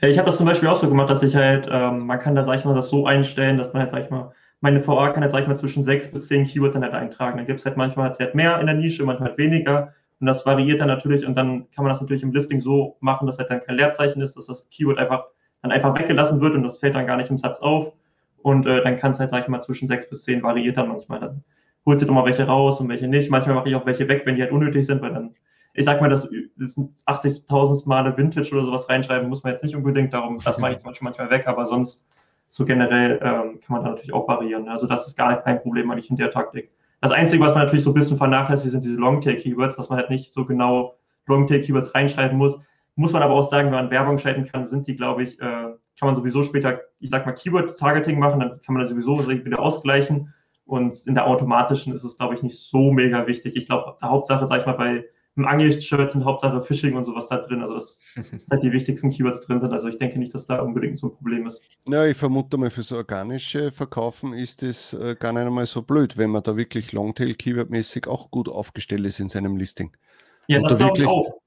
Ich habe das zum Beispiel auch so gemacht, dass ich halt, ähm, man kann da, sag ich mal, das so einstellen, dass man halt, sag ich mal, meine VA kann halt, sag ich mal, zwischen sechs bis zehn Keywords dann halt eintragen. Dann gibt es halt manchmal halt mehr in der Nische, manchmal halt weniger. Und das variiert dann natürlich und dann kann man das natürlich im Listing so machen, dass halt dann kein Leerzeichen ist, dass das Keyword einfach dann einfach weggelassen wird und das fällt dann gar nicht im Satz auf. Und äh, dann kann es halt, sag ich mal, zwischen sechs bis zehn variiert dann manchmal. Dann holt sie doch mal welche raus und welche nicht. Manchmal mache ich auch welche weg, wenn die halt unnötig sind, weil dann, ich sag mal, das, das 80.000 Male Vintage oder sowas reinschreiben, muss man jetzt nicht unbedingt. Darum, das mache ich zum Beispiel manchmal weg, aber sonst so generell ähm, kann man da natürlich auch variieren. Also das ist gar kein Problem eigentlich in der Taktik. Das Einzige, was man natürlich so ein bisschen vernachlässigt, sind diese Longtail-Keywords, dass man halt nicht so genau Longtail-Keywords reinschreiben muss. Muss man aber auch sagen, wenn man Werbung schalten kann, sind die, glaube ich, äh, kann man sowieso später, ich sag mal, Keyword-Targeting machen, dann kann man das sowieso wieder ausgleichen. Und in der automatischen ist es, glaube ich, nicht so mega wichtig. Ich glaube, der Hauptsache, sag ich mal, bei einem Angel-Shirt sind Hauptsache Phishing und sowas da drin. Also das dass halt die wichtigsten Keywords drin sind. Also ich denke nicht, dass da unbedingt so ein Problem ist. Ja, ich vermute mal, für so organische Verkaufen ist es äh, gar nicht einmal so blöd, wenn man da wirklich Longtail-Keyword-mäßig auch gut aufgestellt ist in seinem Listing. Ja, und das da wirklich, auch.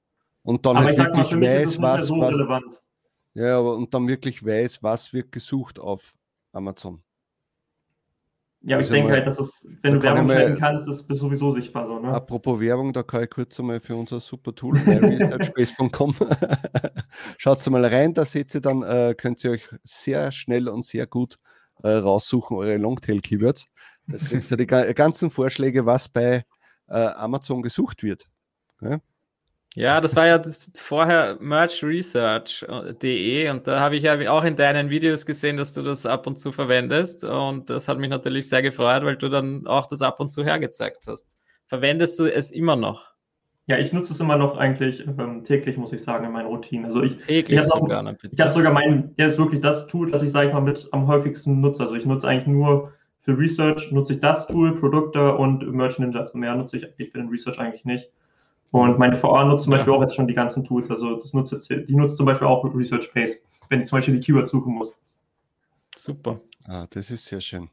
Und dann Aber halt wirklich mal, weiß, was, so was, ja, aber und dann wirklich weiß, was wird gesucht auf Amazon. Ja, aber ich denke mal, halt, dass es, wenn da du Werbung schalten kannst, ist es sowieso sichtbar so. Ne? Apropos Werbung, da kann ich kurz einmal für unser super Tool researchbase.com schaut mal rein, da seht ihr dann, äh, könnt ihr euch sehr schnell und sehr gut äh, raussuchen, eure Longtail-Keywords. Da kriegt ihr die ganzen Vorschläge, was bei äh, Amazon gesucht wird. Ja? Ja, das war ja das vorher merchresearch.de und da habe ich ja auch in deinen Videos gesehen, dass du das ab und zu verwendest und das hat mich natürlich sehr gefreut, weil du dann auch das ab und zu hergezeigt hast. Verwendest du es immer noch? Ja, ich nutze es immer noch eigentlich ähm, täglich, muss ich sagen, in meinen Routinen. Also ich, täglich ich sogar, auch, Ich habe sogar mein, ja, ist wirklich das Tool, das ich, sage ich mal, mit am häufigsten nutze. Also ich nutze eigentlich nur für Research, nutze ich das Tool, Produkte und Merch Ninja. Also mehr nutze ich eigentlich für den Research eigentlich nicht. Und meine VA nutzt zum Beispiel auch jetzt schon die ganzen Tools. Also das nutzt jetzt, die nutzt zum Beispiel auch Research Space, wenn ich zum Beispiel die Keywords suchen muss. Super. Ah, das ist sehr schön.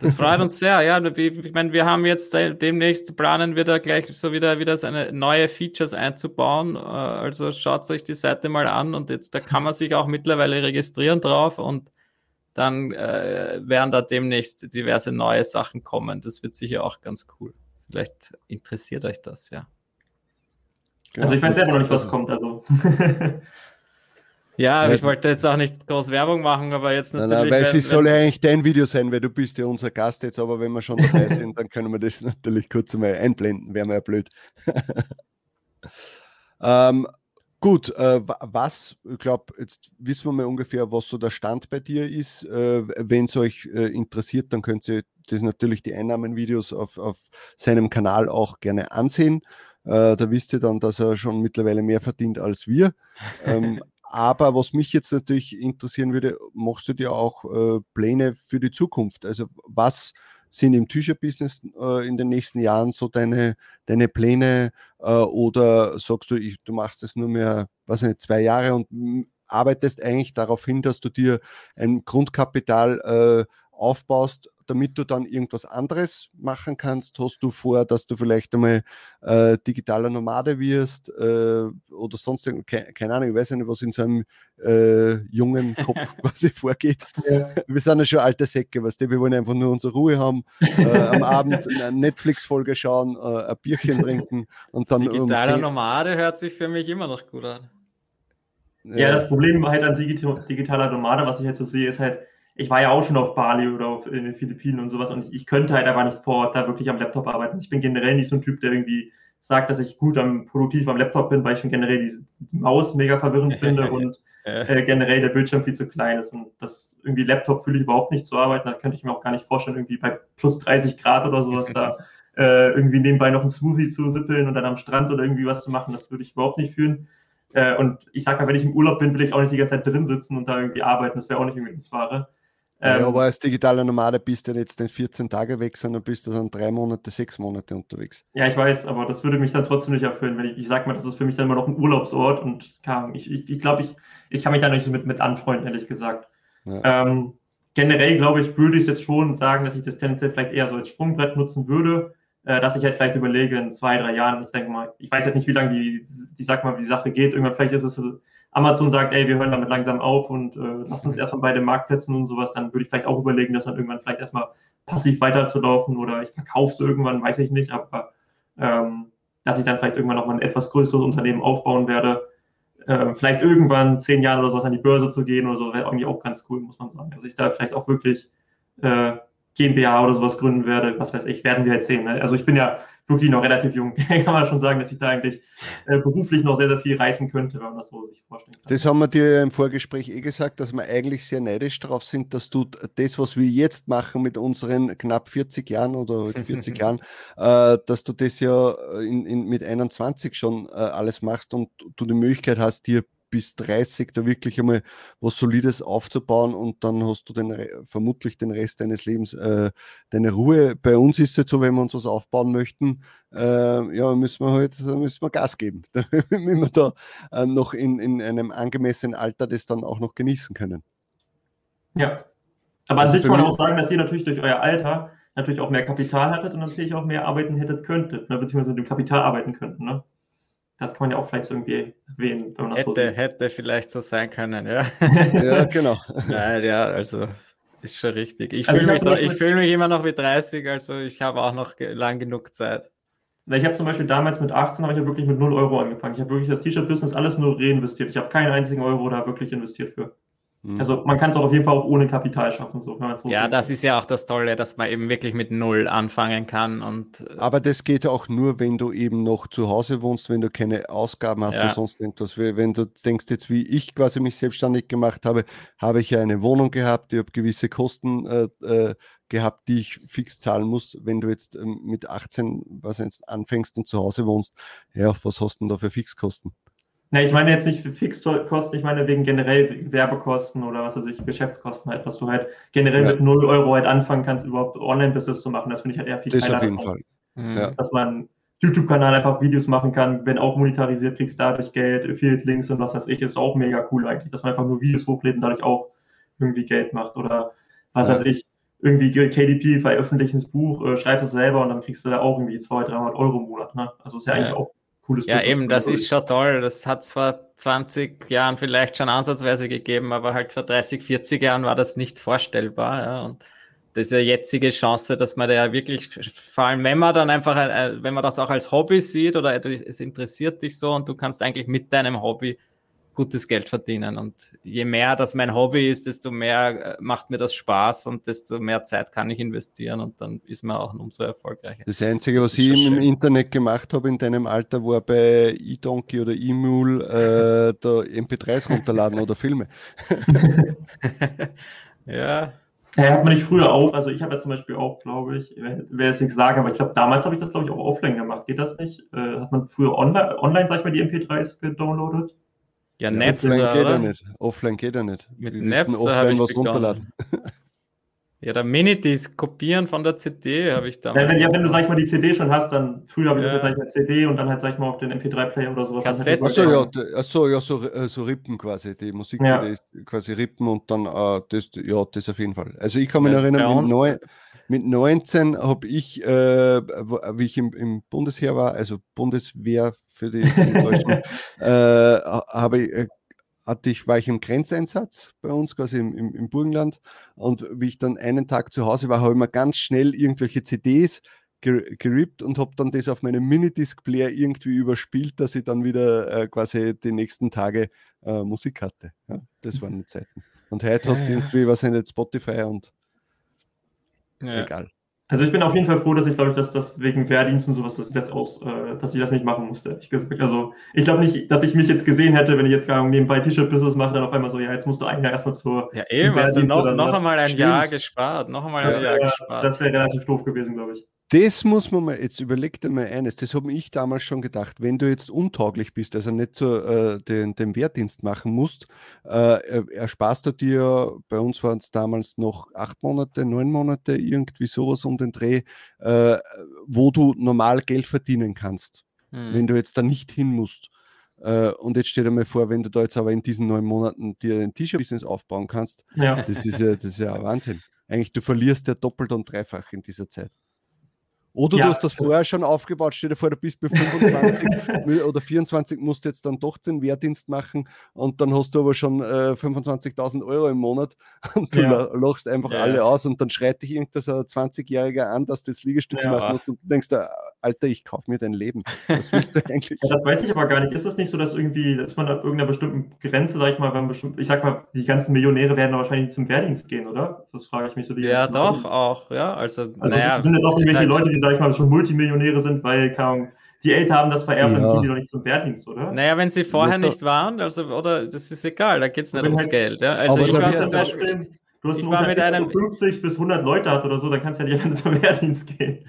Das freut uns sehr, ja. Ich meine, wir haben jetzt demnächst planen wir da gleich so wieder, wieder seine neue Features einzubauen. Äh, also schaut euch die Seite mal an und jetzt da kann man sich auch mittlerweile registrieren drauf und dann äh, werden da demnächst diverse neue Sachen kommen. Das wird sicher auch ganz cool. Vielleicht interessiert euch das, ja. Genau. Also ich weiß selber noch nicht, was kommt. Also. Ja, ich wollte jetzt auch nicht groß Werbung machen, aber jetzt natürlich. Nein, nein, weil es soll ja eigentlich dein Video sein, weil du bist ja unser Gast jetzt, aber wenn wir schon dabei sind, dann können wir das natürlich kurz mal einblenden, wäre mir ja blöd. ähm, gut, äh, was, ich glaube, jetzt wissen wir mal ungefähr, was so der Stand bei dir ist. Äh, wenn es euch äh, interessiert, dann könnt ihr das natürlich die Einnahmenvideos auf, auf seinem Kanal auch gerne ansehen. Äh, da wisst ihr dann, dass er schon mittlerweile mehr verdient als wir. ähm, aber was mich jetzt natürlich interessieren würde, machst du dir auch äh, Pläne für die Zukunft? Also was sind im Tücherbusiness äh, in den nächsten Jahren so deine, deine Pläne? Äh, oder sagst du, ich, du machst das nur mehr, was nicht, zwei Jahre und arbeitest eigentlich darauf hin, dass du dir ein Grundkapital äh, aufbaust, damit du dann irgendwas anderes machen kannst? Hast du vor, dass du vielleicht einmal äh, digitaler Nomade wirst äh, oder sonst keine, keine, Ahnung, ich weiß nicht, was in so einem äh, jungen Kopf quasi vorgeht. Ja. Wir sind ja schon alte Säcke, weißt du? wir wollen einfach nur unsere Ruhe haben, äh, am Abend eine Netflix-Folge schauen, äh, ein Bierchen trinken und dann. Digitaler um Nomade hört sich für mich immer noch gut an. Ja, das Problem halt an digitaler Nomade, was ich jetzt so sehe, ist halt, ich war ja auch schon auf Bali oder auf in den Philippinen und sowas und ich, ich könnte halt aber nicht vor Ort da wirklich am Laptop arbeiten. Ich bin generell nicht so ein Typ, der irgendwie sagt, dass ich gut am produktiv am Laptop bin, weil ich schon generell die, die Maus mega verwirrend finde und äh, generell der Bildschirm viel zu klein ist. Und das irgendwie Laptop fühle ich überhaupt nicht zu arbeiten. Da könnte ich mir auch gar nicht vorstellen, irgendwie bei plus 30 Grad oder sowas da äh, irgendwie nebenbei noch einen Smoothie zu sippeln und dann am Strand oder irgendwie was zu machen. Das würde ich überhaupt nicht fühlen. Äh, und ich sag mal, wenn ich im Urlaub bin, will ich auch nicht die ganze Zeit drin sitzen und da irgendwie arbeiten. Das wäre auch nicht irgendwie das Wahre. Ähm, ja, aber als digitaler Nomade bist du jetzt nicht 14 Tage weg, sondern bist du dann drei Monate, sechs Monate unterwegs. Ja, ich weiß, aber das würde mich dann trotzdem nicht erfüllen, wenn ich, ich sag mal, das ist für mich dann immer noch ein Urlaubsort und kann, ich, ich, ich glaube, ich, ich kann mich da nicht so mit, mit anfreunden, ehrlich gesagt. Ja. Ähm, generell, glaube ich, würde ich jetzt schon sagen, dass ich das tendenziell vielleicht eher so als Sprungbrett nutzen würde, äh, dass ich halt vielleicht überlege in zwei, drei Jahren, ich denke mal, ich weiß halt nicht, wie lange die, die, sag mal, die Sache geht, irgendwann vielleicht ist es Amazon sagt, ey, wir hören damit langsam auf und äh, lass uns erstmal bei den Marktplätzen und sowas, dann würde ich vielleicht auch überlegen, das dann irgendwann vielleicht erstmal passiv weiterzulaufen oder ich verkaufe es irgendwann, weiß ich nicht, aber ähm, dass ich dann vielleicht irgendwann nochmal ein etwas größeres Unternehmen aufbauen werde. Äh, vielleicht irgendwann zehn Jahre oder sowas an die Börse zu gehen oder so, wäre irgendwie auch ganz cool, muss man sagen. Also ich da vielleicht auch wirklich äh, GmbH oder sowas gründen werde, was weiß ich, werden wir jetzt sehen. Ne? Also ich bin ja wirklich noch relativ jung. Kann man schon sagen, dass ich da eigentlich äh, beruflich noch sehr, sehr viel reißen könnte, wenn man das so sich vorstellen kann. Das haben wir dir im Vorgespräch eh gesagt, dass wir eigentlich sehr neidisch darauf sind, dass du das, was wir jetzt machen mit unseren knapp 40 Jahren oder 40 Jahren, äh, dass du das ja in, in, mit 21 schon äh, alles machst und du die Möglichkeit hast, dir bis 30 da wirklich einmal was Solides aufzubauen und dann hast du den, vermutlich den Rest deines Lebens äh, deine Ruhe. Bei uns ist es jetzt so, wenn wir uns was aufbauen möchten, äh, ja, müssen wir halt müssen wir Gas geben, damit wir da äh, noch in, in einem angemessenen Alter das dann auch noch genießen können. Ja, aber also an sich kann man auch sagen, dass ihr natürlich durch euer Alter natürlich auch mehr Kapital hattet und natürlich auch mehr arbeiten hättet könntet, ne, beziehungsweise mit dem Kapital arbeiten könnten. Ne? Das kann man ja auch vielleicht irgendwie erwähnen. Wenn man das hätte, so hätte vielleicht so sein können, ja. ja, genau. Nein, ja, also ist schon richtig. Ich also fühle mich, fühl mich immer noch wie 30, also ich habe auch noch lang genug Zeit. Ich habe zum Beispiel damals mit 18 habe ich ja wirklich mit 0 Euro angefangen. Ich habe wirklich das T-Shirt-Business alles nur reinvestiert. Ich habe keinen einzigen Euro da wirklich investiert für. Mhm. Also man kann es auch auf jeden Fall auch ohne Kapital schaffen. So, so ja, das ist ja auch das Tolle, dass man eben wirklich mit Null anfangen kann. Und, äh, Aber das geht auch nur, wenn du eben noch zu Hause wohnst, wenn du keine Ausgaben hast ja. oder sonst irgendwas. Wenn du denkst jetzt, wie ich quasi mich selbstständig gemacht habe, habe ich ja eine Wohnung gehabt, ich habe gewisse Kosten äh, äh, gehabt, die ich fix zahlen muss. Wenn du jetzt ähm, mit 18 was jetzt anfängst und zu Hause wohnst, ja, was hast du denn da für Fixkosten? Ne, ich meine jetzt nicht für Fixkosten, ich meine wegen generell Werbekosten oder was weiß ich, Geschäftskosten halt, dass du halt generell ja. mit 0 Euro halt anfangen kannst, überhaupt Online-Business zu machen. Das finde ich halt eher viel Das auf jeden Fall. Ja. Dass man YouTube-Kanal einfach Videos machen kann, wenn auch monetarisiert, kriegst dadurch Geld, Affiliate-Links und was weiß ich, ist auch mega cool eigentlich, dass man einfach nur Videos hochlädt und dadurch auch irgendwie Geld macht oder was ja. weiß ich, irgendwie KDP veröffentlicht ins Buch, äh, schreibst es selber und dann kriegst du da auch irgendwie 200, 300 Euro im Monat. Ne? Also ist ja eigentlich auch cooles Ja, Business eben, das ist schon toll. Das hat es vor 20 Jahren vielleicht schon ansatzweise gegeben, aber halt vor 30, 40 Jahren war das nicht vorstellbar. Ja. Und diese jetzige Chance, dass man da ja wirklich, vor allem wenn man dann einfach, äh, wenn man das auch als Hobby sieht oder es interessiert dich so und du kannst eigentlich mit deinem Hobby gutes Geld verdienen. Und je mehr das mein Hobby ist, desto mehr äh, macht mir das Spaß und desto mehr Zeit kann ich investieren und dann ist man auch umso erfolgreicher. Das Einzige, das was ich im Internet gemacht habe in deinem Alter, war bei eDonkey oder eMule äh, da MP3s runterladen oder Filme. ja. Ja, hat man nicht früher auch, also ich habe ja zum Beispiel auch, glaube ich, wer jetzt nichts sagen, aber ich glaube, damals habe ich das, glaube ich, auch offline gemacht. Geht das nicht? Äh, hat man früher online, online, sag ich mal, die MP3s gedownloadet? Ja, Napster, offline geht er nicht. Offline geht er nicht. Mit Wir Napster habe ich was begonnen. runterladen. Ja, der Minidisc kopieren von der CD habe ich damals. Ja, wenn, ja, wenn du, sag ich mal, die CD schon hast, dann früher habe ich ja. das jetzt, sag ich mal, CD und dann halt, sag ich mal, auf den MP3-Player oder sowas. Kassette. Achso, ja, achso, ja, so, äh, so Rippen quasi. Die Musik-CD ja. ist quasi Rippen und dann, äh, das, ja, das auf jeden Fall. Also ich kann mich ja, erinnern, mit, neu, mit 19 habe ich, äh, wie ich im, im Bundesheer war, also Bundeswehr für die, für die Deutschen, äh, habe ich, äh, hatte ich, war ich im Grenzeinsatz bei uns, quasi im, im, im, Burgenland. Und wie ich dann einen Tag zu Hause war, habe ich mir ganz schnell irgendwelche CDs gerippt und habe dann das auf meinem Minidisc-Player irgendwie überspielt, dass ich dann wieder äh, quasi die nächsten Tage äh, Musik hatte. Ja, das waren die Zeiten. Und heute hast du irgendwie, was ich nicht, Spotify und Ja. egal. Also ich bin auf jeden Fall froh, dass ich glaube ich, dass das wegen Wehrdienst und sowas, dass ich das aus, äh, dass ich das nicht machen musste. gesagt. Also ich glaube nicht, dass ich mich jetzt gesehen hätte, wenn ich jetzt gar nebenbei T-Shirt-Business mache, dann auf einmal so, ja, jetzt musst du ein Jahr erstmal zur. Ja, eben, hast du noch, noch einmal ein. Jahr gespart. Noch einmal ein Das Jahr gespart. das wäre relativ doof gewesen, glaube ich. Das muss man mal, jetzt überleg dir mal eines, das habe ich damals schon gedacht, wenn du jetzt untauglich bist, also nicht so äh, den, den Wehrdienst machen musst, äh, er- ersparst du dir, bei uns waren es damals noch acht Monate, neun Monate, irgendwie sowas um den Dreh, äh, wo du normal Geld verdienen kannst, Hm. wenn du jetzt da nicht hin musst. Äh, und jetzt stell dir mal vor, wenn du da jetzt aber in diesen neun Monaten dir ein T-Shirt-Business aufbauen kannst, Ja. das ist ja, das ist ja Wahnsinn. Eigentlich, du verlierst ja doppelt und dreifach in dieser Zeit. Oder Ja, du hast das das- vorher schon aufgebaut, stell dir vor, du bist bei 25 oder 24, musst jetzt dann doch den Wehrdienst machen und dann hast du aber schon äh, 25.000 Euro im Monat und du Ja. la- lachst einfach Ja. alle aus und dann schreit dich irgendein so ein 20-Jähriger an, dass du das Liegestütz Ja. machen musst und du denkst, dir, Alter, ich kauf mir dein Leben. Was willst du eigentlich? Ja, das weiß ich aber gar nicht. Ist es nicht so, dass irgendwie, dass man ab irgendeiner bestimmten Grenze, sag ich mal, wenn bestimmt, ich sag mal, die ganzen Millionäre werden wahrscheinlich zum Wehrdienst gehen, oder? Das frage ich mich so die Ja, doch, Leute. auch, ja. Also, Also naja, es sind jetzt auch irgendwelche Leute, die, sag ich mal, schon Multimillionäre sind, weil keine Ahnung, die Eltern haben das vererbt und Ja. gehen die doch nicht zum Wehrdienst, oder? Naja, wenn sie vorher nicht waren, also, oder das ist egal, da geht es nicht ums halt- Geld. Ja? Also Aber ich war zum Beispiel, du hast ich war mit Unternehmen, einem- das so 50 bis 100 Leute hat oder so, dann kannst du ja nicht einfach zum Wehrdienst gehen.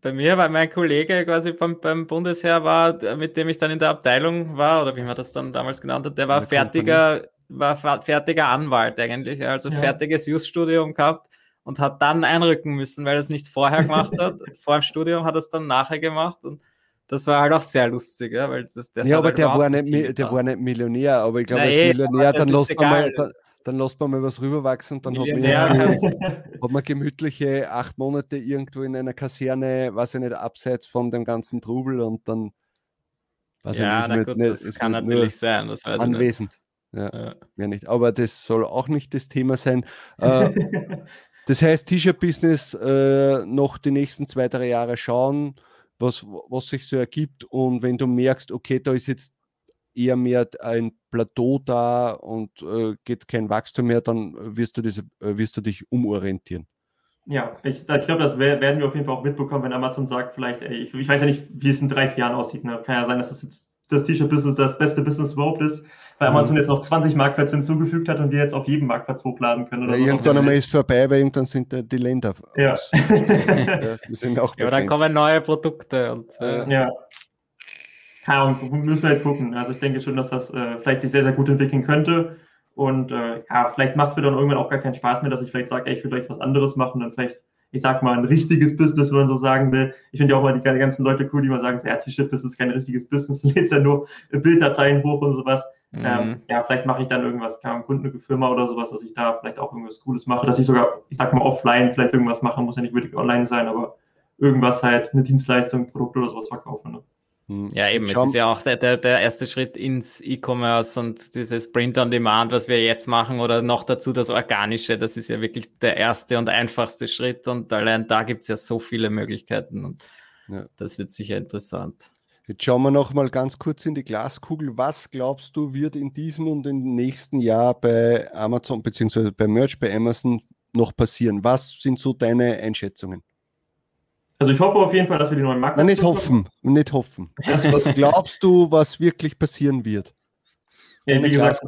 bei mir, weil mein Kollege quasi beim, beim Bundesheer war, mit dem ich dann in der Abteilung war, oder wie man das dann damals genannt hat, der war fertiger, war fertiger Anwalt eigentlich, also Ja. fertiges Just-Studium gehabt und hat dann einrücken müssen, weil er es nicht vorher gemacht hat. Vor dem Studium hat er es dann nachher gemacht und das war halt auch sehr lustig, ja, weil das, das ja, aber halt der war, nicht, der war nicht Millionär, aber ich glaube, als eh, Millionär, dann lässt, man mal, dann, dann lässt man mal was rüberwachsen, dann hat man, hat man gemütliche acht Monate irgendwo in einer Kaserne, weiß ich nicht, abseits von dem ganzen Trubel und dann ich ja, na gut, nicht- das kann natürlich sein, das weiß ich nicht. anwesend. Ja, Ja. mehr nicht. Aber das soll auch nicht das Thema sein. Äh, das heißt, T-Shirt-Business äh, noch die nächsten zwei, drei Jahre schauen, was, was sich so ergibt. Und wenn du merkst, okay, da ist jetzt eher mehr ein Plateau da und äh, geht kein Wachstum mehr, dann wirst du, diese, äh, wirst du dich umorientieren. Ja, ich, ich glaube, das wer- werden wir auf jeden Fall auch mitbekommen, wenn Amazon sagt, vielleicht, ey, ich, ich weiß ja nicht, wie es in drei, vier Jahren aussieht. Ne? Kann ja sein, dass das jetzt das T-Shirt-Business das beste Business überhaupt ist, weil Mhm. Amazon jetzt noch 20 Marktplätze hinzugefügt hat und wir jetzt auf jedem Marktplatz hochladen können. Oder Ja, irgendwann einmal ist vorbei, weil irgendwann sind äh, die Länder Ja. aus. ja, sind auch Ja, aber dann kommen neue Produkte und äh, Ja. Keine Ahnung, müssen wir halt gucken. Also ich denke schon, dass das äh, vielleicht sich sehr, sehr gut entwickeln könnte. Und äh, ja, vielleicht macht es mir dann irgendwann auch gar keinen Spaß mehr, dass ich vielleicht sage, ey, ich will vielleicht was anderes machen, dann vielleicht, ich sag mal, ein richtiges Business, wenn man so sagen will. Ich finde ja auch mal die ganzen Leute cool, die mal sagen, so, ja, T-Shirt-Business ist kein richtiges Business, du lädst ja nur Bilddateien hoch und sowas. mhm. Ähm, ja, vielleicht mache ich dann irgendwas, keine Kundenfirma oder sowas, dass ich da vielleicht auch irgendwas Cooles mache, dass ich sogar, ich sag mal, offline vielleicht irgendwas mache, muss ja nicht wirklich online sein, aber irgendwas halt, eine Dienstleistung, Produkt oder sowas verkaufen. Ne? Hm. Ja, eben, es ist ja auch der, der, der erste Schritt ins E-Commerce und dieses Print on Demand, was wir jetzt machen, oder noch dazu das Organische, das ist ja wirklich der erste und einfachste Schritt und allein da gibt es ja so viele Möglichkeiten und Ja. das wird sicher interessant. Jetzt schauen wir noch mal ganz kurz in die Glaskugel. Was glaubst du, wird in diesem und im nächsten Jahr bei Amazon beziehungsweise bei Merch bei Amazon noch passieren? Was sind so deine Einschätzungen? Also ich hoffe auf jeden Fall, dass wir die neuen Marken. Nicht hoffen, nicht hoffen. Was, was glaubst du, was wirklich passieren wird? Ja, wie gesagt,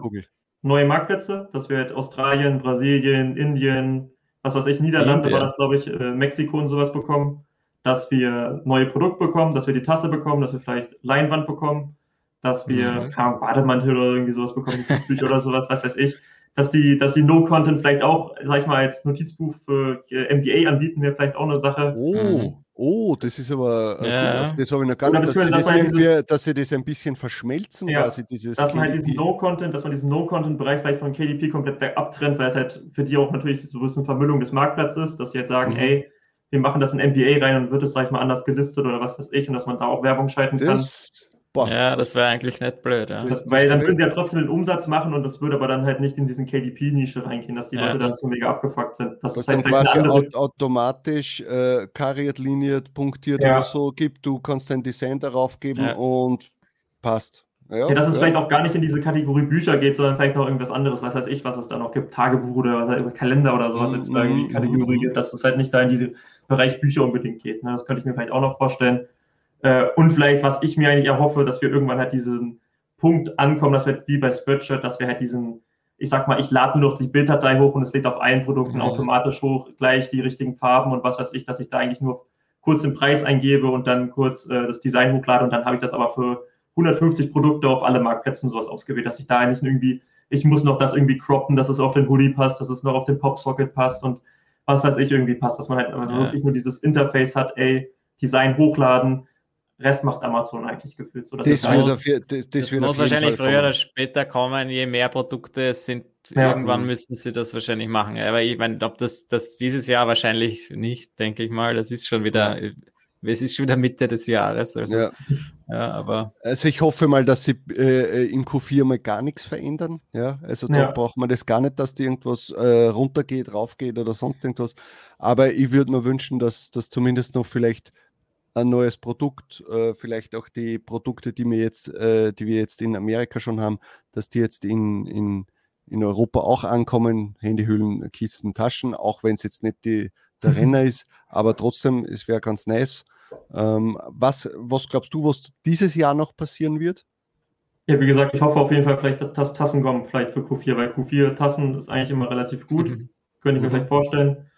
neue Marktplätze, dass wir halt Australien, Brasilien, Indien, was weiß ich, Niederlande Indien. war das, glaube ich, äh, Mexiko und sowas bekommen, dass wir neue Produkte bekommen, dass wir die Tasse bekommen, dass wir vielleicht Leinwand bekommen, dass wir Mhm. Bademantel oder irgendwie sowas bekommen, Notizbücher oder sowas, was weiß ich. Dass die, dass die No-Content vielleicht auch, sag ich mal, als Notizbuch für äh, MBA anbieten, wäre vielleicht auch eine Sache. Oh, Mhm. oh, das ist aber, äh, Ja, das habe ich noch gar nicht, dass sie, das dass man irgendwie, dass sie das ein bisschen verschmelzen, Ja, quasi dieses dass man halt diesen. No-Content, dass man diesen No-Content-Bereich vielleicht von KDP komplett weg abtrennt, weil es halt für die auch natürlich so ein bisschen Vermüllung des Marktplatzes ist, dass sie jetzt sagen, Mhm. ey, wir machen das in MBA rein und wird es, sag ich mal, anders gelistet oder was weiß ich und dass man da auch Werbung schalten kann. Das, boah, Ja, das wäre eigentlich nicht blöd. Ja. Das- weil dann würden sie ja trotzdem den Umsatz machen und das würde aber dann halt nicht in diesen KDP-Nische reingehen, dass die Ja, Leute dann das- so mega abgefuckt sind. Das was ist halt dann quasi eine andere. au automatisch äh, kariert, liniert, punktiert Ja. oder so gibt. Du kannst dein Design darauf geben Ja. und passt. Ja, ja, dass es ja. vielleicht auch gar nicht in diese Kategorie Bücher geht, sondern vielleicht noch irgendwas anderes, was weiß ich, was es da noch gibt, Tagebuch oder Kalender oder sowas, jetzt da irgendwie Kategorie gibt, dass es halt nicht da in diesen Bereich Bücher unbedingt geht. Ne? Das könnte ich mir vielleicht auch noch vorstellen. Äh, und vielleicht, was ich mir eigentlich erhoffe, dass wir irgendwann halt diesen Punkt ankommen, dass wir wie bei Spreadshirt, dass wir halt diesen, ich sag mal, ich lade nur noch die Bilddatei hoch und es lädt auf allen Produkten mhm. automatisch hoch, gleich die richtigen Farben und was weiß ich, dass ich da eigentlich nur kurz den Preis eingebe und dann kurz äh, das Design hochlade und dann habe ich das aber für 150 Produkte auf alle Marktplätze und sowas ausgewählt, dass ich da eigentlich irgendwie, ich muss noch das irgendwie croppen, dass es auf den Hoodie passt, dass es noch auf den Popsocket passt und was weiß ich irgendwie passt, dass man halt ja. wirklich nur dieses Interface hat, ey, Design hochladen, Rest macht Amazon eigentlich gefühlt. So, das, das, wird muss, auf, das, das muss wahrscheinlich früher kommen. oder später kommen, je mehr Produkte es sind, ja. irgendwann müssten sie das wahrscheinlich machen. Aber ich meine, ob das, das dieses Jahr wahrscheinlich nicht, denke ich mal, das ist schon wieder, ja es ist schon wieder Mitte des Jahres. Also, ja. ja. aber also ich hoffe mal, dass sie äh, in Q4 mal gar nichts verändern. Ja, also da ja. braucht man das gar nicht, dass die irgendwas äh, runtergeht, raufgeht oder sonst irgendwas. Aber ich würde mir wünschen, dass das zumindest noch vielleicht ein neues Produkt, äh, vielleicht auch die Produkte, die wir jetzt, äh, die wir jetzt in Amerika schon haben, dass die jetzt in, in, in Europa auch ankommen, Handyhüllen, Kisten, Taschen, auch wenn es jetzt nicht die der Renner ist, aber trotzdem, es wäre ganz nice. Ähm, was, was glaubst du, was dieses Jahr noch passieren wird? Ja, wie gesagt, ich hoffe auf jeden Fall vielleicht, dass Tassen kommen, vielleicht für Q4, weil Q4 Tassen ist eigentlich immer relativ gut. Mhm. Könnte ich mir mhm. vielleicht vorstellen.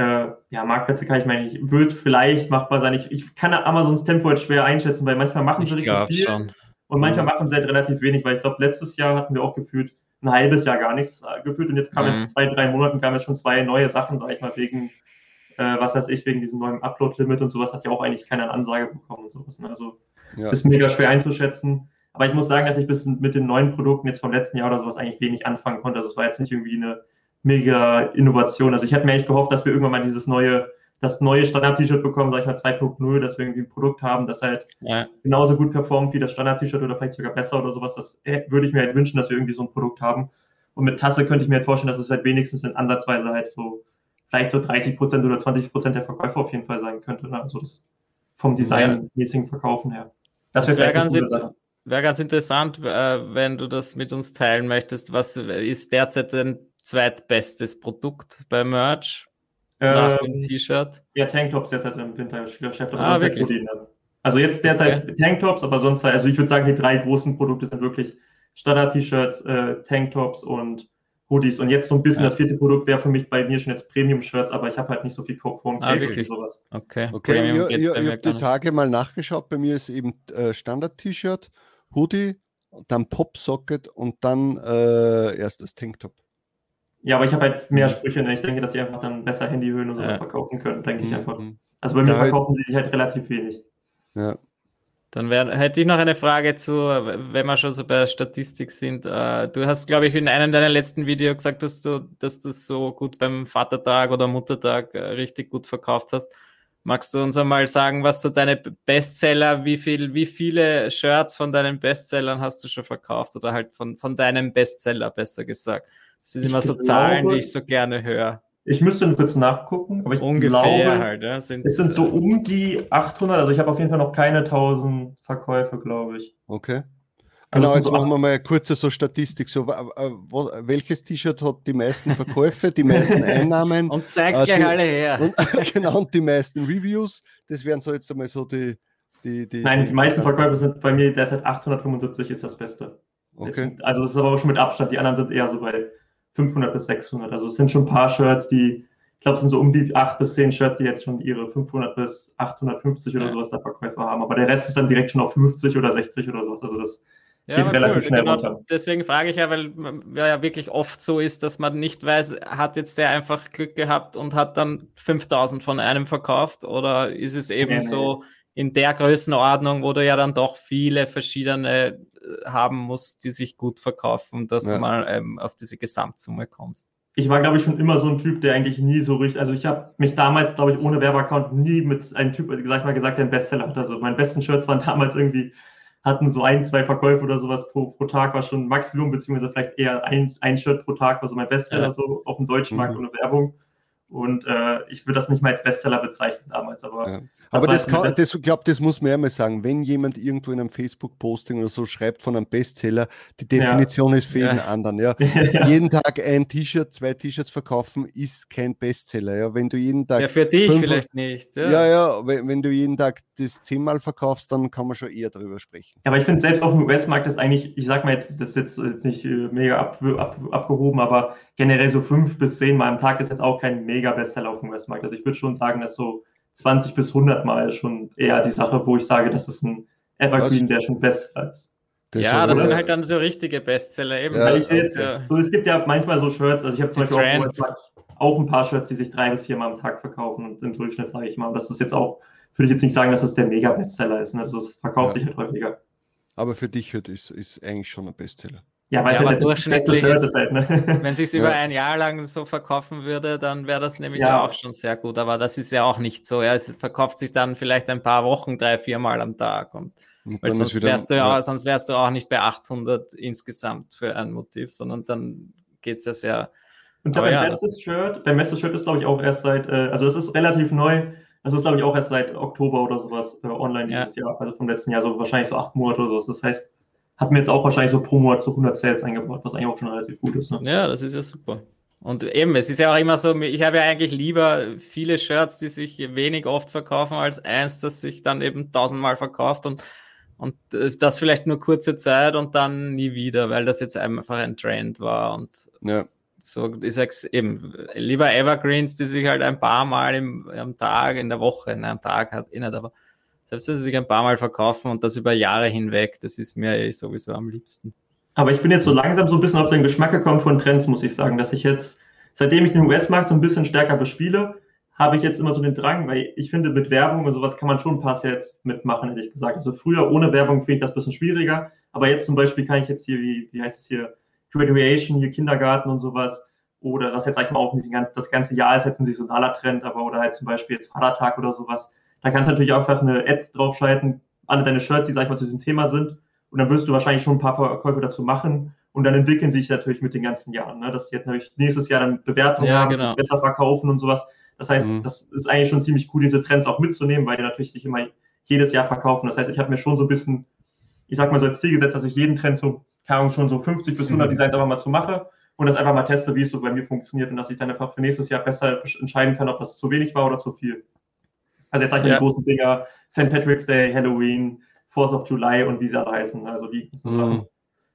Äh, ja, Marktplätze kann ich mir eigentlich, wird vielleicht machbar sein. Ich, ich kann Amazons Tempo halt schwer einschätzen, weil manchmal machen sie richtig viel schon. und manchmal mhm. machen sie halt relativ wenig, weil ich glaube, letztes Jahr hatten wir auch gefühlt ein halbes Jahr gar nichts äh, gefühlt und jetzt kam mhm. jetzt zwei, drei Monaten kamen jetzt schon zwei neue Sachen, sage ich mal, wegen äh, was weiß ich, wegen diesem neuen Upload-Limit und sowas hat ja auch eigentlich keine Ansage bekommen und sowas. Ne? Also ja. ist mega schwer einzuschätzen. Aber ich muss sagen, dass ich bis mit den neuen Produkten jetzt vom letzten Jahr oder sowas eigentlich wenig anfangen konnte. Also es war jetzt nicht irgendwie eine mega Innovation. Also ich hätte mir eigentlich gehofft, dass wir irgendwann mal dieses neue, das neue Standard-T-Shirt bekommen, sag ich mal 2.0, dass wir irgendwie ein Produkt haben, das halt ja. genauso gut performt wie das Standard-T-Shirt oder vielleicht sogar besser oder sowas. Das würde ich mir halt wünschen, dass wir irgendwie so ein Produkt haben. Und mit Tasse könnte ich mir halt vorstellen, dass es halt wenigstens in Ansatzweise halt so vielleicht so 30 Prozent oder 20 Prozent der Verkäufer auf jeden Fall sein könnte. Ne? Also das vom designmäßigen Verkaufen her. Das, das wäre ganz, wär ganz interessant, äh, wenn du das mit uns teilen möchtest. Was ist derzeit dein zweitbestes Produkt bei Merch? Nach ähm, dem T-Shirt? Ja, Tanktops derzeit im Wintergeschäft. Ah, wirklich? Halt also jetzt derzeit okay. Tanktops, aber sonst, also ich würde sagen, die drei großen Produkte sind wirklich Standard-T-Shirts, äh, Tanktops und Hoodies. Und jetzt so ein bisschen ja. das vierte Produkt wäre für mich bei mir schon jetzt Premium-Shirts, aber ich habe halt nicht so viel Form ah, und sowas. Okay, okay. Ich, ich, ich habe die Tage mal nachgeschaut. Bei mir ist eben äh, Standard-T-Shirt, Hoodie, dann Pop-Socket und dann äh, erst das Tanktop. Ja, aber ich habe halt mehr mhm. Sprüche. Ne? Ich denke, dass sie einfach dann besser Handyhöhen und sowas ja. verkaufen können, denke ich mhm. einfach. Also bei mir da verkaufen sie sich halt relativ wenig. Ja, dann wär, hätte ich noch eine Frage zu, wenn wir schon so bei Statistik sind. Äh, du hast, glaube ich, in einem deiner letzten Videos gesagt, dass du, dass du das so gut beim Vatertag oder Muttertag äh, richtig gut verkauft hast. Magst du uns einmal sagen, was so deine Bestseller, wie viel, wie viele Shirts von deinen Bestsellern hast du schon verkauft oder halt von, von deinem Bestseller besser gesagt? Das sind immer so Zahlen, die ich so gerne höre. Ich müsste kurz nachgucken, aber ich Ungefähr glaube, halt, ja, es sind so um die 800, also ich habe auf jeden Fall noch keine 1000 Verkäufe, glaube ich. Okay. Also genau, jetzt so machen wir mal eine kurze so Statistik. So, welches T-Shirt hat die meisten Verkäufe, die meisten Einnahmen? und zeig's äh, gleich die, alle her. Und, genau, und die meisten Reviews. Das wären so jetzt einmal so die. die, die Nein, die, meisten Verkäufe sind bei mir derzeit 875 ist das Beste. Okay. Jetzt, also das ist aber schon mit Abstand. Die anderen sind eher so bei 500 bis 600. Also es sind schon ein paar Shirts, die, ich glaube, es sind so um die 8 bis 10 Shirts, die jetzt schon ihre 500 bis 850 oder ja. sowas der Verkäufer haben. Aber der Rest ist dann direkt schon auf 50 oder 60 oder sowas. Also das ja, geht relativ cool. schnell genau, runter. Deswegen frage ich ja, weil ja wirklich oft so ist, dass man nicht weiß, hat jetzt der einfach Glück gehabt und hat dann 5000 von einem verkauft oder ist es eben nee, so nee. In der Größenordnung, wo du ja dann doch viele verschiedene haben musst, die sich gut verkaufen, dass ja. du mal ähm, auf diese Gesamtsumme kommst. Ich war, glaube ich, schon immer so ein Typ, der eigentlich nie so richtig, also ich habe mich damals, glaube ich, ohne Werbeaccount nie mit einem Typ, gesagt mal gesagt, der einen Bestseller hat. Also meine besten Shirts waren damals irgendwie, hatten so ein, zwei Verkäufe oder sowas pro, pro Tag war schon Maximum, beziehungsweise vielleicht eher ein, ein Shirt pro Tag war so mein Bestseller, ja. so auf dem deutschen Markt mhm. ohne Werbung. Und äh, ich würde das nicht mal als Bestseller bezeichnen damals, aber. Ja. Aber das, kann, das, das, glaub, das muss man ja mal sagen. Wenn jemand irgendwo in einem Facebook-Posting oder so schreibt von einem Bestseller, die Definition ja. ist für jeden ja. anderen. Ja. jeden Tag ein T-Shirt, zwei T-Shirts verkaufen ist kein Bestseller. Ja. Wenn du jeden Tag. Ja, für dich fünf, vielleicht nicht. Ja. ja, ja, wenn, wenn, du jeden Tag das zehnmal verkaufst, dann kann man schon eher darüber sprechen. Aber ich finde, selbst auf dem US-Markt ist eigentlich, ich sag mal jetzt, das ist jetzt, jetzt nicht äh, mega ab, ab, abgehoben, aber generell so fünf bis zehn Mal am Tag ist jetzt auch kein mega Bestseller auf dem US-Markt. Also ich würde schon sagen, dass so 20 bis 100 Mal schon eher die Sache, wo ich sage, das ist ein Evergreen, Was? der schon Bestseller ist. Das ja, das sind halt dann so richtige Bestseller eben. Ja, jetzt, ja. So, es gibt ja manchmal so Shirts, also ich habe zum Beispiel auch, auch, ein paar Shirts, die sich drei bis viermal am Tag verkaufen und im Durchschnitt sage ich mal, das ist jetzt auch, würde ich jetzt nicht sagen, dass das der Mega-Bestseller ist. Ne? Also es verkauft ja. sich halt häufiger. Aber für dich ist, ist eigentlich schon ein Bestseller. Ja, weil ja, halt durchschnittlich ist, ist halt, ne? wenn sich über ein Jahr lang so verkaufen würde, dann wäre das nämlich ja. auch schon sehr gut. Aber das ist ja auch nicht so. Ja, es verkauft sich dann vielleicht ein paar Wochen, drei, viermal am Tag. Und, und weil sonst, wieder, wärst du ja, ja, sonst wärst du auch nicht bei 800 insgesamt für ein Motiv, sondern dann geht es ja sehr. Und dein ja, bestes Shirt, dein bestes Shirt ist, glaube ich, auch erst seit, äh, also das ist relativ neu. Das ist, glaube ich, auch erst seit Oktober oder sowas äh, online dieses Jahr, also vom letzten Jahr, so wahrscheinlich so acht Monate oder so. Das heißt, hat mir jetzt auch wahrscheinlich so pro Monat so 100 Sales eingebaut, was eigentlich auch schon relativ gut ist. Ne? Ja, das ist ja super. Und eben, es ist ja auch immer so, ich habe ja eigentlich lieber viele Shirts, die sich wenig oft verkaufen, als eins, das sich dann eben tausendmal verkauft und, und äh, das vielleicht nur kurze Zeit und dann nie wieder, weil das jetzt einfach ein Trend war. Und ja. so ist es eben lieber Evergreens, die sich halt ein paar Mal im, am Tag, in der Woche, in einem Tag hat, eh nicht, aber selbst wenn sie sich ein paar Mal verkaufen und das über Jahre hinweg, das ist mir eh sowieso am liebsten. Aber ich bin jetzt so langsam so ein bisschen auf den Geschmack gekommen von Trends, muss ich sagen, dass ich jetzt, seitdem ich den US-Markt so ein bisschen stärker bespiele, habe ich jetzt immer so den Drang, weil ich finde, mit Werbung und sowas kann man schon ein paar Sales mitmachen, ehrlich gesagt. Also früher ohne Werbung finde ich das ein bisschen schwieriger, aber jetzt zum Beispiel kann ich jetzt hier, wie, wie heißt es hier, Graduation, hier Kindergarten und sowas, oder was jetzt, sag mal, auch nicht das ganze Jahr ist jetzt ein saisonaler Trend, aber oder halt zum Beispiel jetzt Vatertag oder sowas, da kannst du natürlich auch einfach eine Ad draufschalten, alle deine Shirts, die, sag ich mal, zu diesem Thema sind. Und dann wirst du wahrscheinlich schon ein paar Verkäufe dazu machen. Und dann entwickeln sich natürlich mit den ganzen Jahren, ne? dass sie jetzt natürlich nächstes Jahr dann Bewertungen ja, haben, genau. besser verkaufen und sowas. Das heißt, mhm. das ist eigentlich schon ziemlich cool, diese Trends auch mitzunehmen, weil die natürlich sich immer jedes Jahr verkaufen. Das heißt, ich habe mir schon so ein bisschen, ich sag mal so als Ziel gesetzt, dass ich jeden Trend so, keine schon so 50 bis 100 mhm. Designs einfach mal zu mache und das einfach mal teste, wie es so bei mir funktioniert und dass ich dann einfach für nächstes Jahr besser entscheiden kann, ob das zu wenig war oder zu viel. Also jetzt sage ich ja. die großen Dinger, St. Patrick's Day, Halloween, 4th of July und wie sie alle heißen. Also die ganzen mhm. Sachen.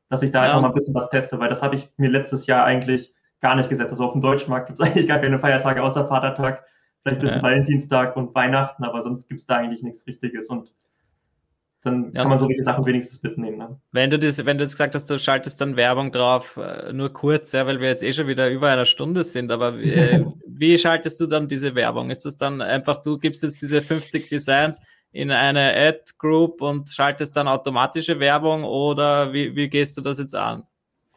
Dass ich da ja. einfach mal ein bisschen was teste, weil das habe ich mir letztes Jahr eigentlich gar nicht gesetzt. Also auf dem deutschen Markt gibt es eigentlich gar keine Feiertage außer Vatertag, vielleicht ein bisschen ja. Valentinstag und Weihnachten, aber sonst gibt es da eigentlich nichts Richtiges. Und dann ja. kann man solche Sachen wenigstens mitnehmen. Ne? Wenn du das, wenn du jetzt gesagt hast, du schaltest dann Werbung drauf, äh, nur kurz, ja, weil wir jetzt eh schon wieder über einer Stunde sind, aber wie, äh, wie schaltest du dann diese Werbung? Ist das dann einfach, du gibst jetzt diese 50 Designs in eine Ad-Group und schaltest dann automatische Werbung oder wie, wie gehst du das jetzt an?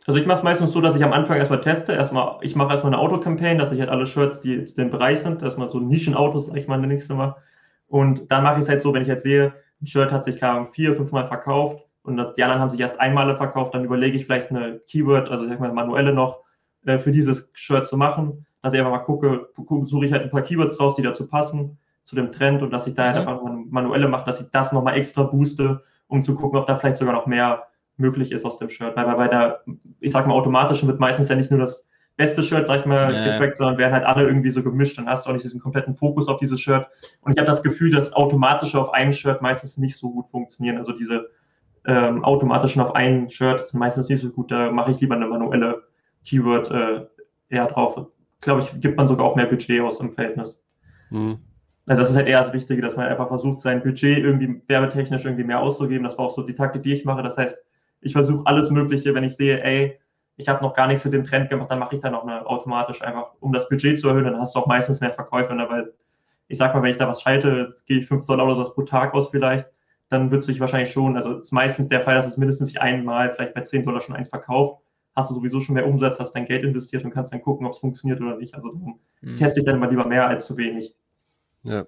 Also ich mache es meistens so, dass ich am Anfang erstmal teste. Erstmal, ich mache erstmal eine Autocampaign, dass ich halt alle Shirts, die in dem Bereich sind, erstmal so Nischenautos, sag ich mal, der nächste Mal. Und dann mache ich es halt so, wenn ich jetzt sehe, ein Shirt hat sich keine vier, fünfmal verkauft und das, die anderen haben sich erst einmal verkauft, dann überlege ich vielleicht eine Keyword, also sag mal manuelle noch, äh, für dieses Shirt zu machen, dass ich einfach mal gucke, suche ich halt ein paar Keywords raus, die dazu passen, zu dem Trend und dass ich da halt mhm. einfach mal manuelle mache, dass ich das nochmal extra booste, um zu gucken, ob da vielleicht sogar noch mehr möglich ist aus dem Shirt. Weil bei der, ich sag mal, automatischen wird meistens ja nicht nur das beste Shirt, sag ich mal, ja. getrackt, sondern werden halt alle irgendwie so gemischt. Dann hast du auch nicht diesen kompletten Fokus auf dieses Shirt. Und ich habe das Gefühl, dass automatische auf einem Shirt meistens nicht so gut funktionieren. Also diese ähm, automatischen auf einem Shirt sind meistens nicht so gut. Da mache ich lieber eine manuelle Keyword äh, eher drauf. Glaube ich, gibt man sogar auch mehr Budget aus im Verhältnis. Mhm. Also das ist halt eher das Wichtige, dass man einfach versucht, sein Budget irgendwie werbetechnisch irgendwie mehr auszugeben. Das war auch so die Taktik, die ich mache. Das heißt, ich versuche alles Mögliche, wenn ich sehe, ey, ich habe noch gar nichts mit dem Trend gemacht, dann mache ich dann auch eine automatisch einfach, um das Budget zu erhöhen, dann hast du auch meistens mehr Verkäufer, ne? weil ich sag mal, wenn ich da was schalte, jetzt gehe ich 5 Dollar oder sowas pro Tag aus vielleicht, dann wird es sich wahrscheinlich schon, also ist meistens der Fall, dass es mindestens sich einmal, vielleicht bei 10 Dollar schon eins verkauft, hast du sowieso schon mehr Umsatz, hast dein Geld investiert und kannst dann gucken, ob es funktioniert oder nicht. Also darum mhm. teste ich dann immer lieber mehr als zu wenig. Ja.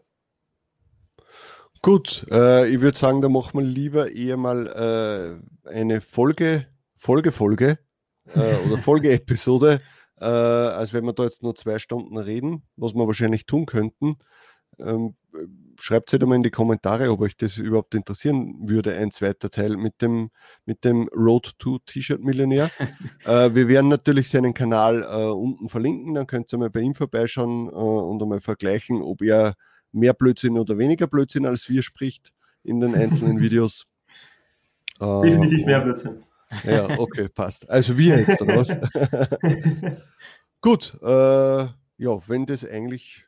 Gut, äh, ich würde sagen, da machen wir lieber eher mal äh, eine Folge, Folge, Folge äh, oder Folgeepisode äh, als wenn wir da jetzt nur zwei Stunden reden, was wir wahrscheinlich tun könnten. Ähm, schreibt es halt mal in die Kommentare, ob euch das überhaupt interessieren würde, ein zweiter Teil mit dem, mit dem Road to T-Shirt Millionär. äh, wir werden natürlich seinen Kanal äh, unten verlinken, dann könnt ihr mal bei ihm vorbeischauen äh, und einmal vergleichen, ob er mehr Blödsinn oder weniger Blödsinn als wir spricht in den einzelnen Videos. Äh, Definitiv mehr Blödsinn. Ja, okay, passt. Also wir jetzt, oder was? Gut, äh, ja, wenn das eigentlich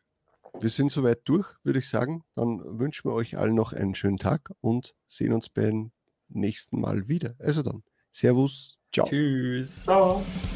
wir sind soweit durch, würde ich sagen. Dann wünschen wir euch allen noch einen schönen Tag und sehen uns beim nächsten Mal wieder. Also dann, Servus, ciao. Tschüss. Ciao.